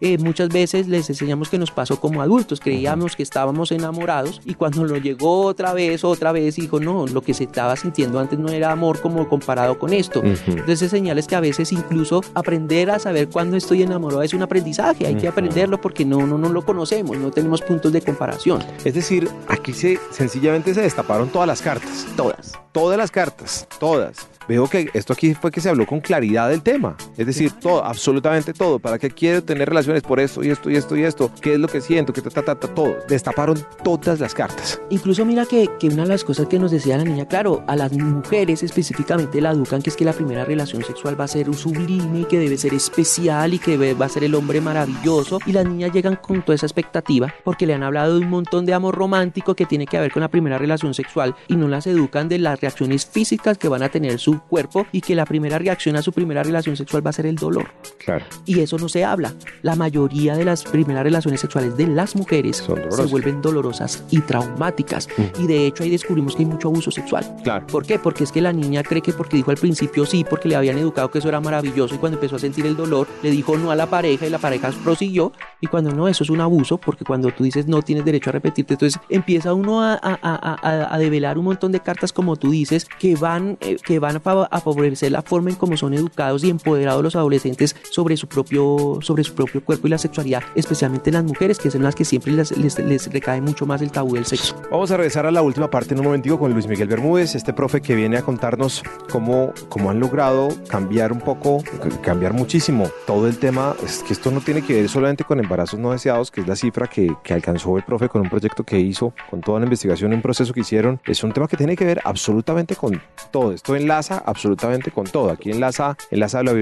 eh, muchas veces les enseñamos que nos pasó como adultos, creíamos que estábamos enamorados y cuando lo llegó otra vez, otra vez, dijo, no, lo que se estaba sintiendo antes no era amor como comparado con esto. Entonces señales que a veces incluso aprender a saber cuándo estoy enamorado es un aprendizaje, hay que aprenderlo porque no, no, no lo conocemos, no tenemos puntos de comparación. Es decir, aquí se, sencillamente se destaparon todas las cartas. Todas. Todas las cartas, todas veo que esto aquí fue que se habló con claridad del tema. Es decir, todo, absolutamente todo. ¿Para qué quiero tener relaciones por esto y esto y esto y esto? ¿Qué es lo que siento? ¿Qué ta, ta, ta, todo? Destaparon todas las cartas. Incluso mira que, que una de las cosas que nos decía la niña, claro, a las mujeres específicamente la educan que es que la primera relación sexual va a ser un sublime y que debe ser especial y que va a ser el hombre maravilloso. Y las niñas llegan con toda esa expectativa porque le han hablado de un montón de amor romántico que tiene que ver con la primera relación sexual y no las educan de las reacciones físicas que van a tener su cuerpo y que la primera reacción a su primera relación sexual va a ser el dolor. Claro. Y eso no se habla. La mayoría de las primeras relaciones sexuales de las mujeres se vuelven dolorosas y traumáticas. Y de hecho ahí descubrimos que hay mucho abuso sexual. Claro. ¿Por qué? Porque es que la niña cree que porque dijo al principio sí, porque le habían educado que eso era maravilloso y cuando empezó a sentir el dolor le dijo no a la pareja y la pareja prosiguió y cuando no, eso es un abuso porque cuando tú dices no tienes derecho a repetirte, entonces empieza uno a, a, a, a develar un montón de cartas como tú dices que van, eh, que van a favorecer la forma en cómo son educados y empoderados los adolescentes sobre su propio, sobre su propio cuerpo y la sexualidad, especialmente las mujeres, que son las que siempre les, les, recae mucho más el tabú del sexo. Vamos a regresar a la última parte en un momentico con Luis Miguel Bermúdez, este profe que viene a contarnos cómo, cómo han logrado cambiar un poco, cambiar muchísimo todo el tema. Es que esto no tiene que ver solamente con embarazos no deseados, que es la cifra que, que alcanzó el profe con un proyecto que hizo, con toda la investigación, un proceso que hicieron. Es un tema que tiene que ver absolutamente con todo. Esto enlaza absolutamente con todo. Aquí enlaza, enlaza la,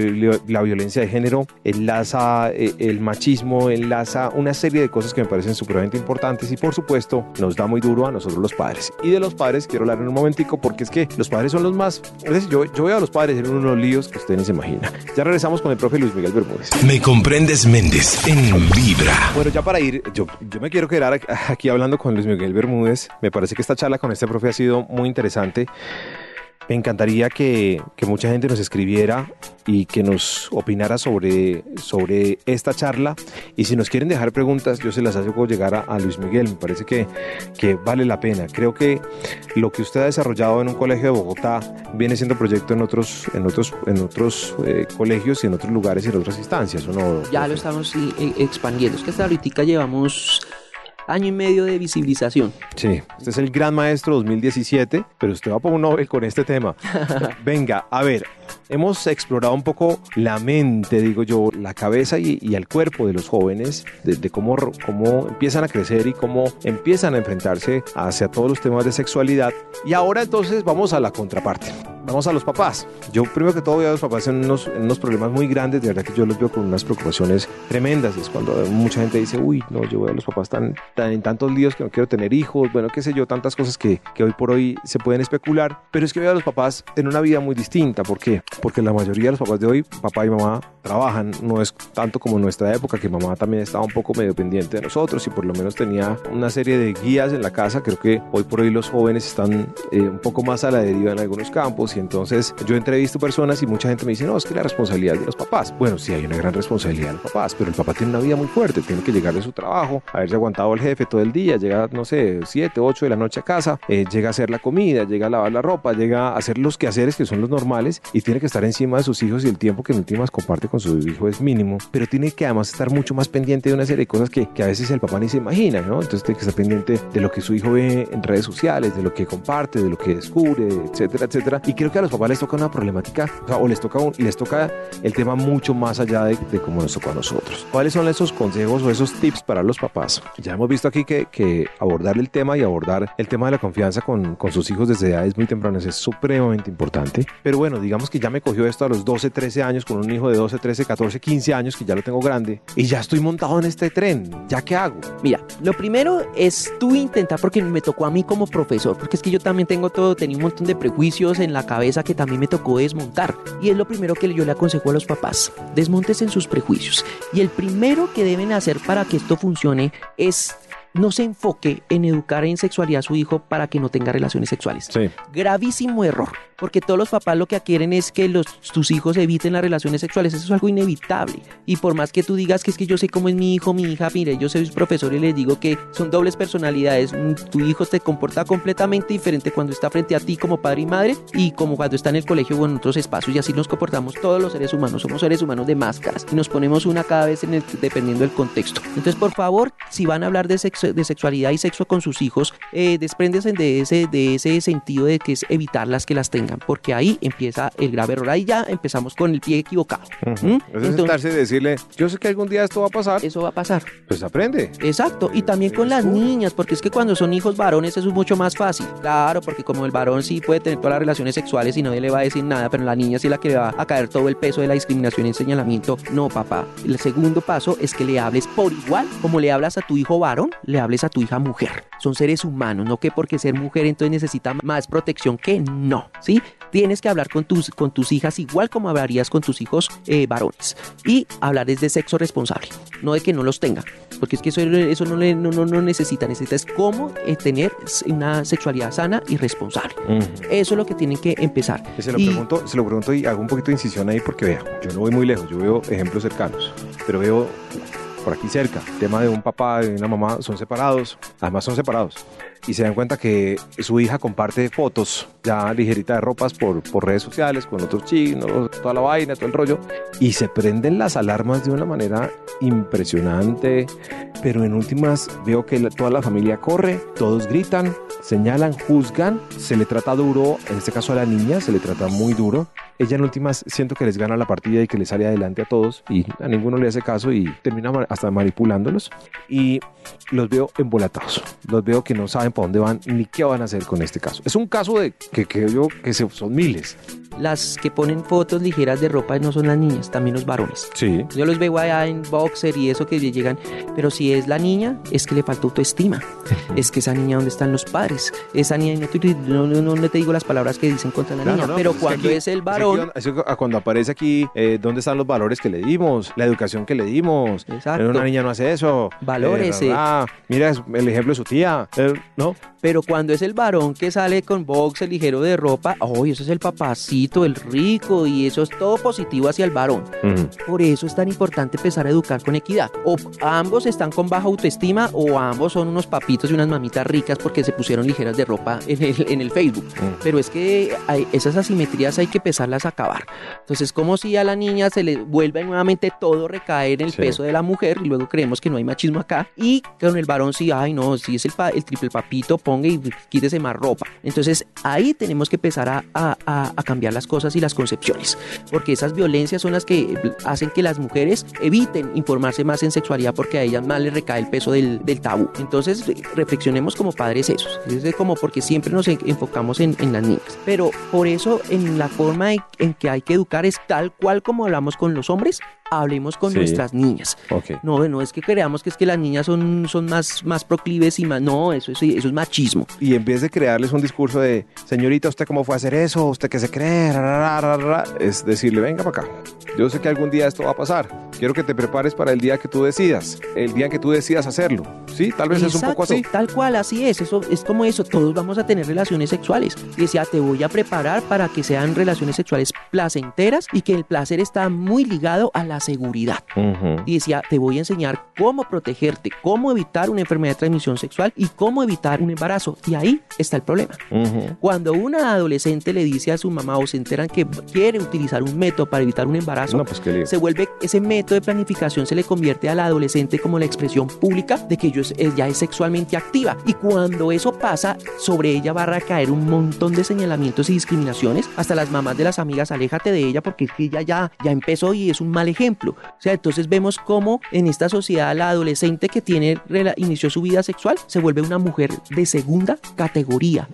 la violencia de género, enlaza eh, el machismo, enlaza una serie de cosas que me parecen supremamente importantes y por supuesto nos da muy duro a nosotros los padres. Y de los padres quiero hablar en un momentico porque es que los padres son los más... Yo, yo veo a los padres en unos líos que usted ni se imagina. Ya regresamos con el profe Luis Miguel Bermúdez. Me comprendes Méndez en Vibra. Bueno, ya para ir, yo, yo me quiero quedar aquí hablando con Luis Miguel Bermúdez. Me parece que esta charla con este profe ha sido muy interesante. Me encantaría que, que, mucha gente nos escribiera y que nos opinara sobre, sobre esta charla. Y si nos quieren dejar preguntas, yo se las hago llegar a, Luis Miguel. Me parece que, que, vale la pena. Creo que lo que usted ha desarrollado en un colegio de Bogotá viene siendo proyecto en otros, en otros, en otros eh, colegios y en otros lugares y en otras instancias. ¿o no? Ya lo estamos eh, expandiendo. Es que hasta ahorita llevamos año y medio de visibilización. Sí, este es el Gran Maestro 2017, pero usted va por un Nobel con este tema. Venga, a ver, hemos explorado un poco la mente, digo yo, la cabeza y, el cuerpo de los jóvenes, de, cómo, cómo empiezan a crecer y cómo empiezan a enfrentarse hacia todos los temas de sexualidad. Y ahora entonces vamos a la contraparte vamos a los papás. Yo primero que todo veo a los papás en unos, en unos problemas muy grandes, de verdad que yo los veo con unas preocupaciones tremendas. Es cuando mucha gente dice, uy, no, yo veo a los papás tan, en tantos líos que no quiero tener hijos, bueno, qué sé yo, tantas cosas que, que hoy por hoy se pueden especular, pero es que veo a los papás en una vida muy distinta. ¿Por qué? Porque la mayoría de los papás de hoy, papá y mamá, trabajan, no es tanto como en nuestra época, que mamá también estaba un poco medio pendiente de nosotros y por lo menos tenía una serie de guías en la casa. Creo que hoy por hoy los jóvenes están eh, un poco más a la deriva en algunos campos y entonces yo entrevisto personas y mucha gente me dice, no, es que la responsabilidad es de los papás. Bueno, sí hay una gran responsabilidad de los papás, pero el papá tiene una vida muy fuerte, tiene que llegar de su trabajo, haberse aguantado el jefe todo el día, llega, no sé, 7, 8 de la noche a casa, eh, llega a hacer la comida, llega a lavar la ropa, llega a hacer los quehaceres que son los normales y tiene que estar encima de sus hijos y el tiempo que en últimas comparte con su hijo es mínimo, pero tiene que además estar mucho más pendiente de una serie de cosas que, que a veces el papá ni se imagina, ¿no? Entonces tiene que estar pendiente de lo que su hijo ve en redes sociales, de lo que comparte, de lo que descubre, etcétera, etcétera. Y creo que a los papás les toca una problemática, o, les, toca les toca el tema mucho más allá de, de cómo nos tocó a nosotros. ¿Cuáles son esos consejos o esos tips para los papás? Ya hemos visto aquí que, que abordar el tema y abordar el tema de la confianza con, con sus hijos desde edades muy tempranas es supremamente importante. Pero bueno, digamos que ya me cogió esto a los 12, 13 años con un hijo de 12, 13, 14, 15 años que ya lo tengo grande y ya estoy montado en este tren. ¿Ya qué hago? Mira, lo primero es tú intentar, porque me tocó a mí como profesor, porque es que yo también tengo todo, tenía un montón de prejuicios en la cabeza que también me tocó desmontar. Y es lo primero que yo le aconsejo a los papás. Desmontes en sus prejuicios. Y el primero que deben hacer para que esto funcione es no se enfoque en educar en sexualidad a su hijo para que no tenga relaciones sexuales. Gravísimo error, porque todos los papás lo que quieren es que los, tus hijos eviten las relaciones sexuales. Eso es algo inevitable. Y por más que tú digas que es que yo sé cómo es mi hijo, mi hija, mire, yo soy profesor y les digo que son dobles personalidades. Tu hijo se comporta completamente diferente cuando está frente a ti como padre y madre y como cuando está en el colegio o en otros espacios. Y así nos comportamos todos los seres humanos. Somos seres humanos de máscaras y nos ponemos una cada vez en el, dependiendo del contexto. Entonces, por favor, si van a hablar de sexo, de sexualidad y sexo con sus hijos, eh, despréndese de ese, de ese sentido de que es evitarlas que las tengan, porque ahí empieza el grave error. Ahí ya empezamos con el pie equivocado. ¿Mm? Es sentarse y decirle, yo sé que algún día esto va a pasar. Eso va a pasar. Pues aprende. Exacto. Y también con las niñas, porque es que cuando son hijos varones eso es mucho más fácil. Claro, porque como el varón sí puede tener todas las relaciones sexuales y nadie le va a decir nada, pero la niña sí la que le va a caer todo el peso de la discriminación y señalamiento. No, papá. El segundo paso es que le hables por igual como le hablas a tu hijo varón, le hables a tu hija mujer. Son seres humanos, no que porque ser mujer entonces necesita más protección que no, ¿sí? Tienes que hablar con tus, con tus hijas igual como hablarías con tus hijos eh, varones. Y hablar de sexo responsable, no de que no los tenga, porque es que eso, eso no, le, no, no, necesita, necesita es cómo eh, tener una sexualidad sana y responsable. Eso es lo que tienen que empezar. Se lo, pregunto, se lo pregunto y hago un poquito de incisión ahí porque vea, yo no voy muy lejos, yo veo ejemplos cercanos, pero veo por aquí cerca. El tema de un papá y una mamá son separados, además son separados. Y se dan cuenta que su hija comparte fotos ya ligerita de ropas por, por redes sociales con otros chinos, toda la vaina, todo el rollo. Y se prenden las alarmas de una manera impresionante. Pero en últimas veo que toda la familia corre, todos gritan, señalan, juzgan, se le trata duro, en este caso a la niña se le trata muy duro. Ella en últimas siento que les gana la partida y que les sale adelante a todos y a ninguno le hace caso y termina hasta manipulándolos. Y los veo embolatados, los veo que no saben para dónde van ni qué van a hacer con este caso. Es un caso de que creo yo que son miles las que ponen fotos ligeras de ropa no son las niñas, también los varones. Sí. Yo los veo allá en boxer y eso que llegan, pero si es la niña, es que le falta autoestima. es que esa niña, ¿dónde están los padres? Esa niña, no, no, no, te digo las palabras que dicen contra la niña, pero pues cuando es, el varón... cuando aparece aquí, eh, ¿dónde están los valores que le dimos? La educación que le dimos. Exacto. Una niña no hace eso. Valores. Eh, mira el ejemplo de su tía, eh, ¿no? Pero cuando es el varón que sale con boxer ligero de ropa, oh, eso es el papacito el rico, y eso es todo positivo hacia el varón. Por eso es tan importante empezar a educar con equidad. O ambos están con baja autoestima o ambos son unos papitos y unas mamitas ricas porque se pusieron ligeras de ropa en el, en el Facebook. Pero es que hay, esas asimetrías hay que empezarlas a acabar. Entonces, como si a la niña se le vuelve nuevamente todo recaer en el peso de la mujer y luego creemos que no hay machismo acá y con el varón sí, ay no, si es el, el triple papito, ponga y quítese más ropa. Entonces ahí tenemos que empezar a, a, cambiar las cosas y las concepciones, porque esas violencias son las que hacen que las mujeres eviten informarse más en sexualidad porque a ellas más les recae el peso del, del tabú. Entonces reflexionemos como padres esos. Es como porque siempre nos enfocamos en, en las niñas. Pero por eso en la forma en que hay que educar es tal cual como hablamos con los hombres, hablemos con nuestras niñas. No, no es que creamos que es que las niñas son, son más, más proclives y más. No, eso, eso, eso es machismo. Y en vez de crearles un discurso de, señorita, ¿usted cómo fue a hacer eso? ¿Usted qué se cree? Es decirle, venga para acá. Yo sé que algún día esto va a pasar. Quiero que te prepares para el día que tú decidas, el día en que tú decidas hacerlo. Sí, tal vez es un poco así. Tal cual, así es. Eso es como eso. Todos vamos a tener relaciones sexuales. Y decía, te voy a preparar para que sean relaciones sexuales placenteras y que el placer está muy ligado a la seguridad. Y decía, te voy a enseñar cómo protegerte, cómo evitar una enfermedad de transmisión sexual y cómo evitar un embarazo. Y ahí está el problema. Cuando una adolescente le dice a su mamá o se enteran que quiere utilizar un método para evitar un embarazo, pues, se vuelve ese método de planificación se le convierte a la adolescente como la expresión pública de que ella es sexualmente activa. Y cuando eso pasa, sobre ella va a recaer un montón de señalamientos y discriminaciones. Hasta las mamás de las amigas, aléjate de ella porque ella ya, ya empezó y es un mal ejemplo ejemplo. O sea, entonces vemos cómo en esta sociedad la adolescente que tiene inició su vida sexual se vuelve una mujer de segunda categoría.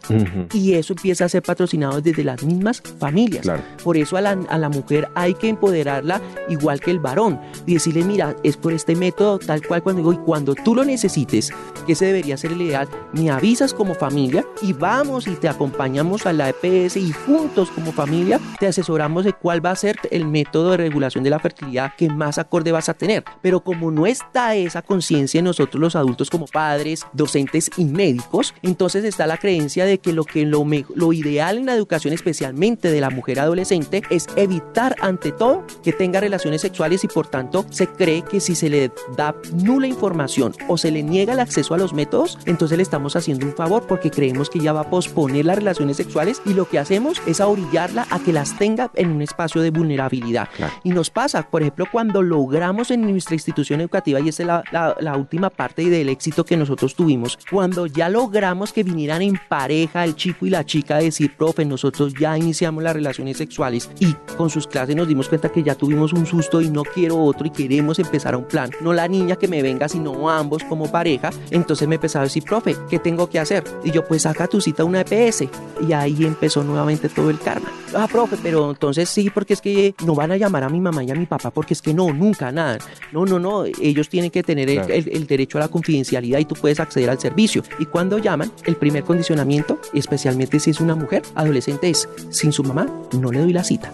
Y eso empieza a ser patrocinado desde las mismas familias. Por eso a la, a la mujer hay que empoderarla igual que el varón y decirle, mira, es por este método tal cual cuando digo, y cuando tú lo necesites, que ese debería ser el ideal, me avisas como familia y vamos y te acompañamos a la EPS y juntos como familia te asesoramos de cuál va a ser el método de regulación de la fertilidad que más acorde vas a tener. Pero como no está esa conciencia en nosotros los adultos como padres, docentes y médicos, entonces está la creencia de que lo que lo, lo ideal en la educación, especialmente de la mujer adolescente, es evitar ante todo que tenga relaciones sexuales y por tanto se cree que si se le da nula información o se le niega el acceso a los métodos, entonces le estamos haciendo un favor porque creemos que ya va a posponer las relaciones sexuales y lo que hacemos es a orillarla a que las tenga en un espacio de vulnerabilidad. Y nos pasa, por ejemplo, cuando logramos en nuestra institución educativa, y esa es la, la, última parte del éxito que nosotros tuvimos, cuando ya logramos que vinieran en pareja el chico y la chica a decir, profe, nosotros ya iniciamos las relaciones sexuales y con sus clases nos dimos cuenta que ya tuvimos un susto y no quiero otro y queremos empezar un plan. No la niña que me venga, sino ambos como pareja. Entonces me empezaba a decir, profe, ¿qué tengo que hacer? Y yo, pues saca tu cita una EPS. Y ahí empezó nuevamente todo el karma. Ah, profe, pero entonces sí, porque es que no van a llamar a mi mamá y a mi papá porque es que no, nunca, nada. No, no, no, ellos tienen que tener el, derecho a la confidencialidad y tú puedes acceder al servicio. Y cuando llaman, el primer condicionamiento, especialmente si es una mujer adolescente, es sin su mamá, no le doy la cita.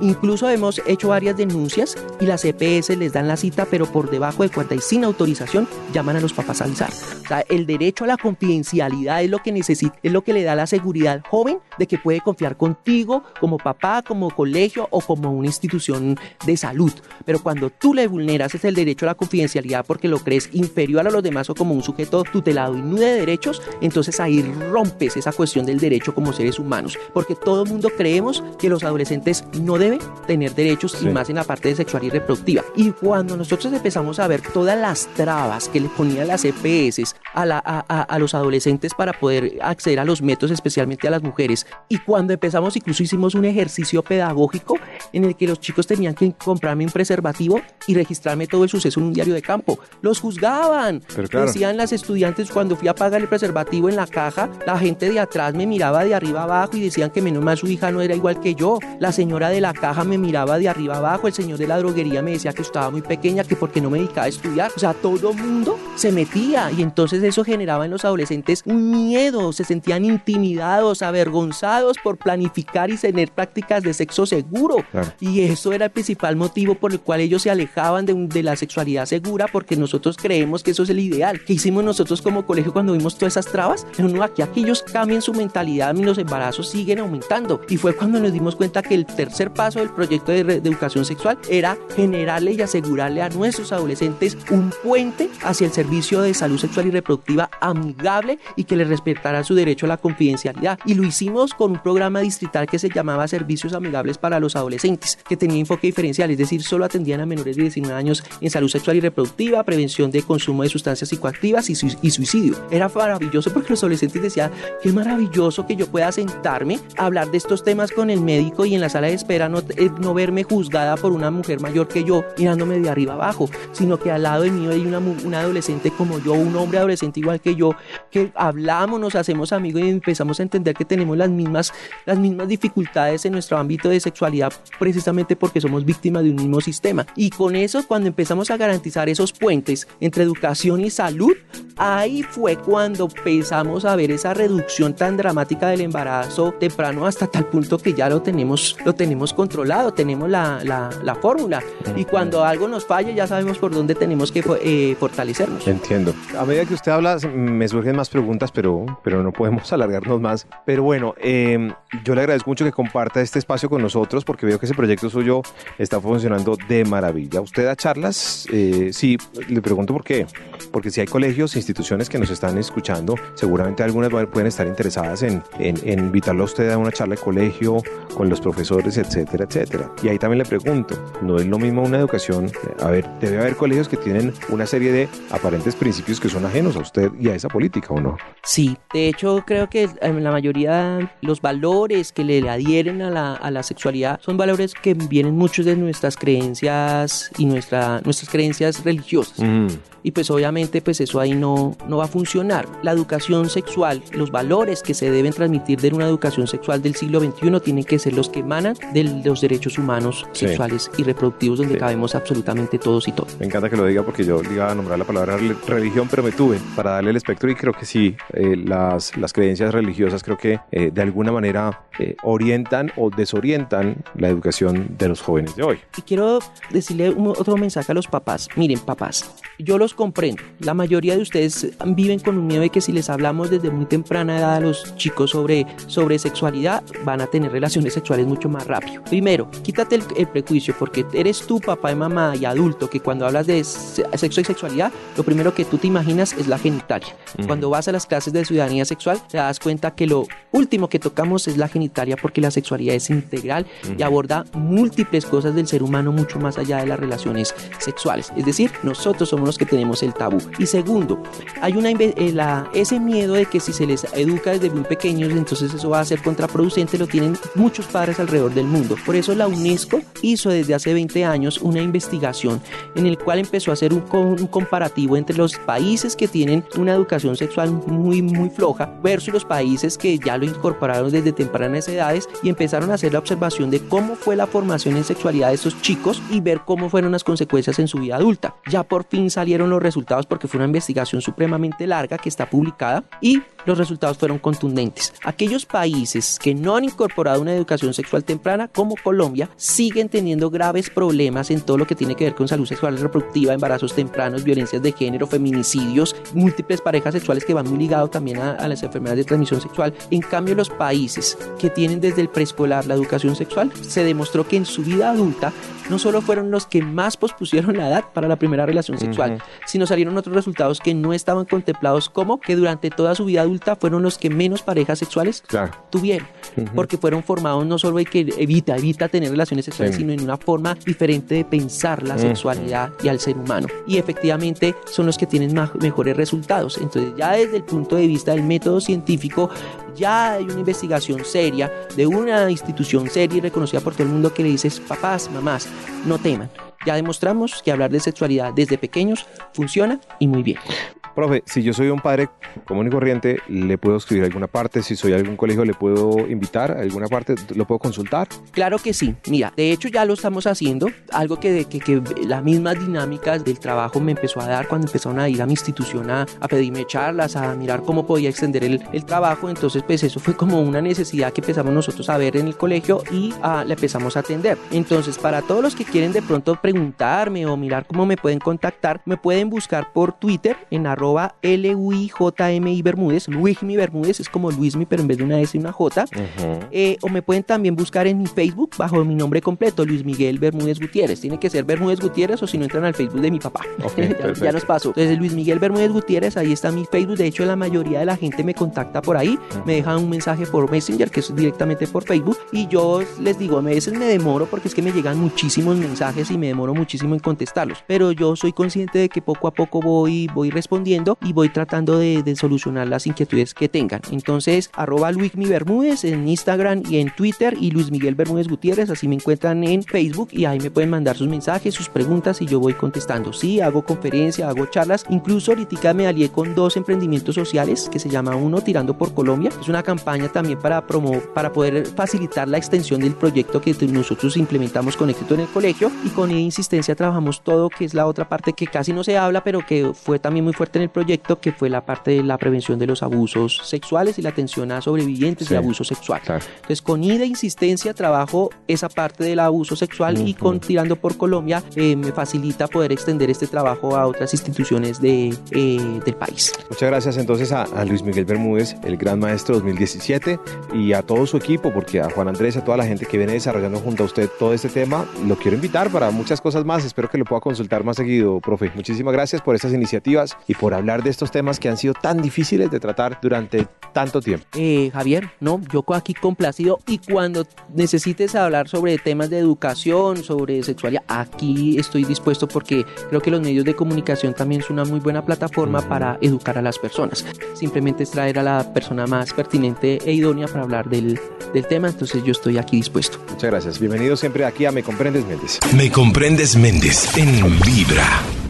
Incluso hemos hecho varias denuncias y las EPS les dan la cita, pero por debajo de cuenta y sin autorización, llaman a los papás a avisar. O sea, el derecho a la confidencialidad es lo que necesita, es lo que le da la seguridad al joven de que puede confiar contigo como papá, como colegio o como una institución de salud. Pero cuando tú le vulneras es el derecho a la confidencialidad porque lo crees inferior a los demás o como un sujeto tutelado y no de derechos, entonces ahí rompes esa cuestión del derecho como seres humanos. Porque todo el mundo creemos que los adolescentes no deben tener derechos y más en la parte de sexual y reproductiva. Y cuando nosotros empezamos a ver todas las trabas que le ponían las EPS a, la, a, a los adolescentes para poder acceder a los métodos, especialmente a las mujeres, y cuando empezamos incluso hicimos un ejercicio pedagógico en el que los chicos tenían que comprarme preservativo y registrarme todo el suceso en un diario de campo. Los juzgaban. Decían las estudiantes cuando fui a pagar el preservativo en la caja, la gente de atrás me miraba de arriba abajo y decían que menos mal su hija no era igual que yo. La señora de la caja me miraba de arriba abajo, el señor de la droguería me decía que estaba muy pequeña, que porque no me dedicaba a estudiar. O sea, todo mundo se metía y entonces eso generaba en los adolescentes un miedo, se sentían intimidados, avergonzados por planificar y tener prácticas de sexo seguro. Y eso era el principal motivo por el cual ellos se alejaban de, de, la sexualidad segura porque nosotros creemos que eso es el ideal. ¿Qué hicimos nosotros como colegio cuando vimos todas esas trabas? No, aquí, aquí ellos cambian su mentalidad y los embarazos siguen aumentando. Y fue cuando nos dimos cuenta que el tercer paso del proyecto de, de educación sexual era generarle y asegurarle a nuestros adolescentes un puente hacia el servicio de salud sexual y reproductiva amigable y que le respetara su derecho a la confidencialidad. Y lo hicimos con un programa distrital que se llamaba Servicios Amigables para los Adolescentes, que tenía enfoque diferencial, es decir, solo atendían a menores de 19 años en salud sexual y reproductiva, prevención de consumo de sustancias psicoactivas y, suicidio. Era maravilloso porque los adolescentes decían, qué maravilloso que yo pueda sentarme a hablar de estos temas con el médico y en la sala de espera no, eh, no verme juzgada por una mujer mayor que yo mirándome de arriba abajo, sino que al lado de mí hay una, una adolescente como yo, un hombre adolescente igual que yo, que hablamos, nos hacemos amigos y empezamos a entender que tenemos las mismas, las mismas dificultades en nuestro ámbito de sexualidad precisamente porque somos víctimas de un mismo sistema. Y con eso, cuando empezamos a garantizar esos puentes entre educación y salud, ahí fue cuando empezamos a ver esa reducción tan dramática del embarazo temprano hasta tal punto que ya lo tenemos, lo tenemos controlado, tenemos la, la, la fórmula. Y cuando algo nos falla, ya sabemos por dónde tenemos que eh, fortalecernos. Entiendo. A medida que usted habla, me surgen más preguntas, pero, pero no podemos alargarnos más. Pero bueno, em, yo le agradezco mucho que comparta este espacio con nosotros porque veo que ese proyecto suyo está funcionando de maravilla. ¿Usted da charlas? Eh, sí, le pregunto por qué. Porque si hay colegios, instituciones que nos están escuchando, seguramente algunas pueden estar interesadas en, en, invitarlo a usted a una charla de colegio con los profesores, etcétera, etcétera. Y ahí también le pregunto, ¿no es lo mismo una educación? A ver, debe haber colegios que tienen una serie de aparentes principios que son ajenos a usted y a esa política, ¿o no? Sí, de hecho creo que en la mayoría los valores que le adhieren a la sexualidad son valores que vienen muchos de nuestras creencias y nuestra, nuestras creencias religiosas. Mm y pues obviamente pues eso ahí no, no va a funcionar. La educación sexual, los valores que se deben transmitir de una educación sexual del siglo XXI tienen que ser los que emanan de los derechos humanos sexuales y reproductivos donde cabemos absolutamente todos y todos. Me encanta que lo diga porque yo iba a nombrar la palabra religión pero me tuve para darle el espectro y creo que sí, eh, las, las creencias religiosas creo que eh, de alguna manera eh, orientan o desorientan la educación de los jóvenes de hoy. Y quiero decirle otro mensaje a los papás. Miren papás, yo los comprendo. La mayoría de ustedes viven con un miedo de que si les hablamos desde muy temprana edad a los chicos sobre, sobre sexualidad, van a tener relaciones sexuales mucho más rápido. Primero, quítate el, prejuicio porque eres tú, papá y mamá y adulto, que cuando hablas de sexo y sexualidad, lo primero que tú te imaginas es la genitalia. Cuando vas a las clases de ciudadanía sexual, te das cuenta que lo último que tocamos es la genitalia porque la sexualidad es integral y aborda múltiples cosas del ser humano mucho más allá de las relaciones sexuales. Es decir, nosotros somos los que tenemos el tabú. Y segundo, hay una, eh, ese miedo de que si se les educa desde muy pequeños, entonces eso va a ser contraproducente, lo tienen muchos padres alrededor del mundo. Por eso la UNESCO hizo desde hace 20 años una investigación en el cual empezó a hacer un, un comparativo entre los países que tienen una educación sexual muy, muy floja versus los países que ya lo incorporaron desde tempranas edades y empezaron a hacer la observación de cómo fue la formación en sexualidad de esos chicos y ver cómo fueron las consecuencias en su vida adulta. Ya por fin salieron los resultados porque fue una investigación supremamente larga que está publicada y los resultados fueron contundentes. Aquellos países que no han incorporado una educación sexual temprana, como Colombia, siguen teniendo graves problemas en todo lo que tiene que ver con salud sexual reproductiva, embarazos tempranos, violencias de género, feminicidios, múltiples parejas sexuales que van muy ligados también a, a las enfermedades de transmisión sexual. En cambio, los países que tienen desde el preescolar la educación sexual, se demostró que en su vida adulta no solo fueron los que más pospusieron la edad para la primera relación sexual, sino salieron otros resultados que no estaban contemplados como que durante toda su vida adulta fueron los que menos parejas sexuales tuvieron, porque fueron formados no solo de que evita, evita tener relaciones sexuales, sino en una forma diferente de pensar la sexualidad y al ser humano. Y efectivamente son los que tienen mejores resultados. Entonces ya desde el punto de vista del método científico, ya hay una investigación seria de una institución seria y reconocida por todo el mundo que le dices, papás, mamás, no teman. Ya demostramos que hablar de sexualidad desde pequeños funciona y muy bien. Profe, si yo soy un padre común y corriente, ¿le puedo escribir alguna parte? Si soy algún colegio, ¿le puedo invitar a alguna parte? ¿Lo puedo consultar? Claro que sí. Mira, de hecho ya lo estamos haciendo. Algo que, que, que las mismas dinámicas del trabajo me empezó a dar cuando empezaron a ir a mi institución a, a pedirme charlas, a mirar cómo podía extender el, el, trabajo. Entonces, pues eso fue como una necesidad que empezamos nosotros a ver en el colegio y a, le empezamos a atender. Entonces, para todos los que quieren de pronto preguntarme o mirar cómo me pueden contactar, me pueden buscar por Twitter en arroba arroba L-U-I-J-M-I Bermúdez, Luismi Bermúdez, es como Luismi, pero en vez de una S y una J. Eh, o me pueden también buscar en mi Facebook bajo mi nombre completo, Luis Miguel Bermúdez Gutiérrez. Tiene que ser Bermúdez Gutiérrez o si no entran al Facebook de mi papá. ya, ya, nos pasó. Entonces, Luis Miguel Bermúdez Gutiérrez, ahí está mi Facebook. De hecho, la mayoría de la gente me contacta por ahí, me dejan un mensaje por Messenger, que es directamente por Facebook, y yo les digo, a veces me demoro porque es que me llegan muchísimos mensajes y me demoro muchísimo en contestarlos. Pero yo soy consciente de que poco a poco voy, voy respondiendo y voy tratando de, de solucionar las inquietudes que tengan. Entonces, arroba Bermúdez en Instagram y en Twitter y Luis Miguel Bermúdez Gutiérrez, así me encuentran en Facebook y ahí me pueden mandar sus mensajes, sus preguntas y yo voy contestando. Sí, hago conferencia, hago charlas, incluso ahorita me alié con dos emprendimientos sociales que se llama uno Tirando por Colombia, es una campaña también para promo, para poder facilitar la extensión del proyecto que nosotros implementamos con éxito en el colegio y con insistencia trabajamos todo, que es la otra parte que casi no se habla, pero que fue también muy fuerte en el proyecto, que fue la parte de la prevención de los abusos sexuales y la atención a sobrevivientes de abuso sexual. Entonces, con IDA insistencia trabajo esa parte del abuso sexual y con Tirando por Colombia eh, me facilita poder extender este trabajo a otras instituciones de, eh, del país. Muchas gracias entonces a, a, Luis Miguel Bermúdez, el Gran Maestro 2017, y a todo su equipo, porque a Juan Andrés, a toda la gente que viene desarrollando junto a usted todo este tema, lo quiero invitar para muchas cosas más. Espero que lo pueda consultar más seguido, profe. Muchísimas gracias por estas iniciativas y por hablar de estos temas que han sido tan difíciles de tratar durante tanto tiempo. Eh, Javier, no, yo aquí complacido y cuando necesites hablar sobre temas de educación, sobre sexualidad, aquí estoy dispuesto porque creo que los medios de comunicación también son una muy buena plataforma para educar a las personas. Simplemente es traer a la persona más pertinente e idónea para hablar del, del tema, entonces yo estoy aquí dispuesto. Muchas gracias. Bienvenido siempre aquí a Me Comprendes Méndez. Me Comprendes Méndez en Vibra.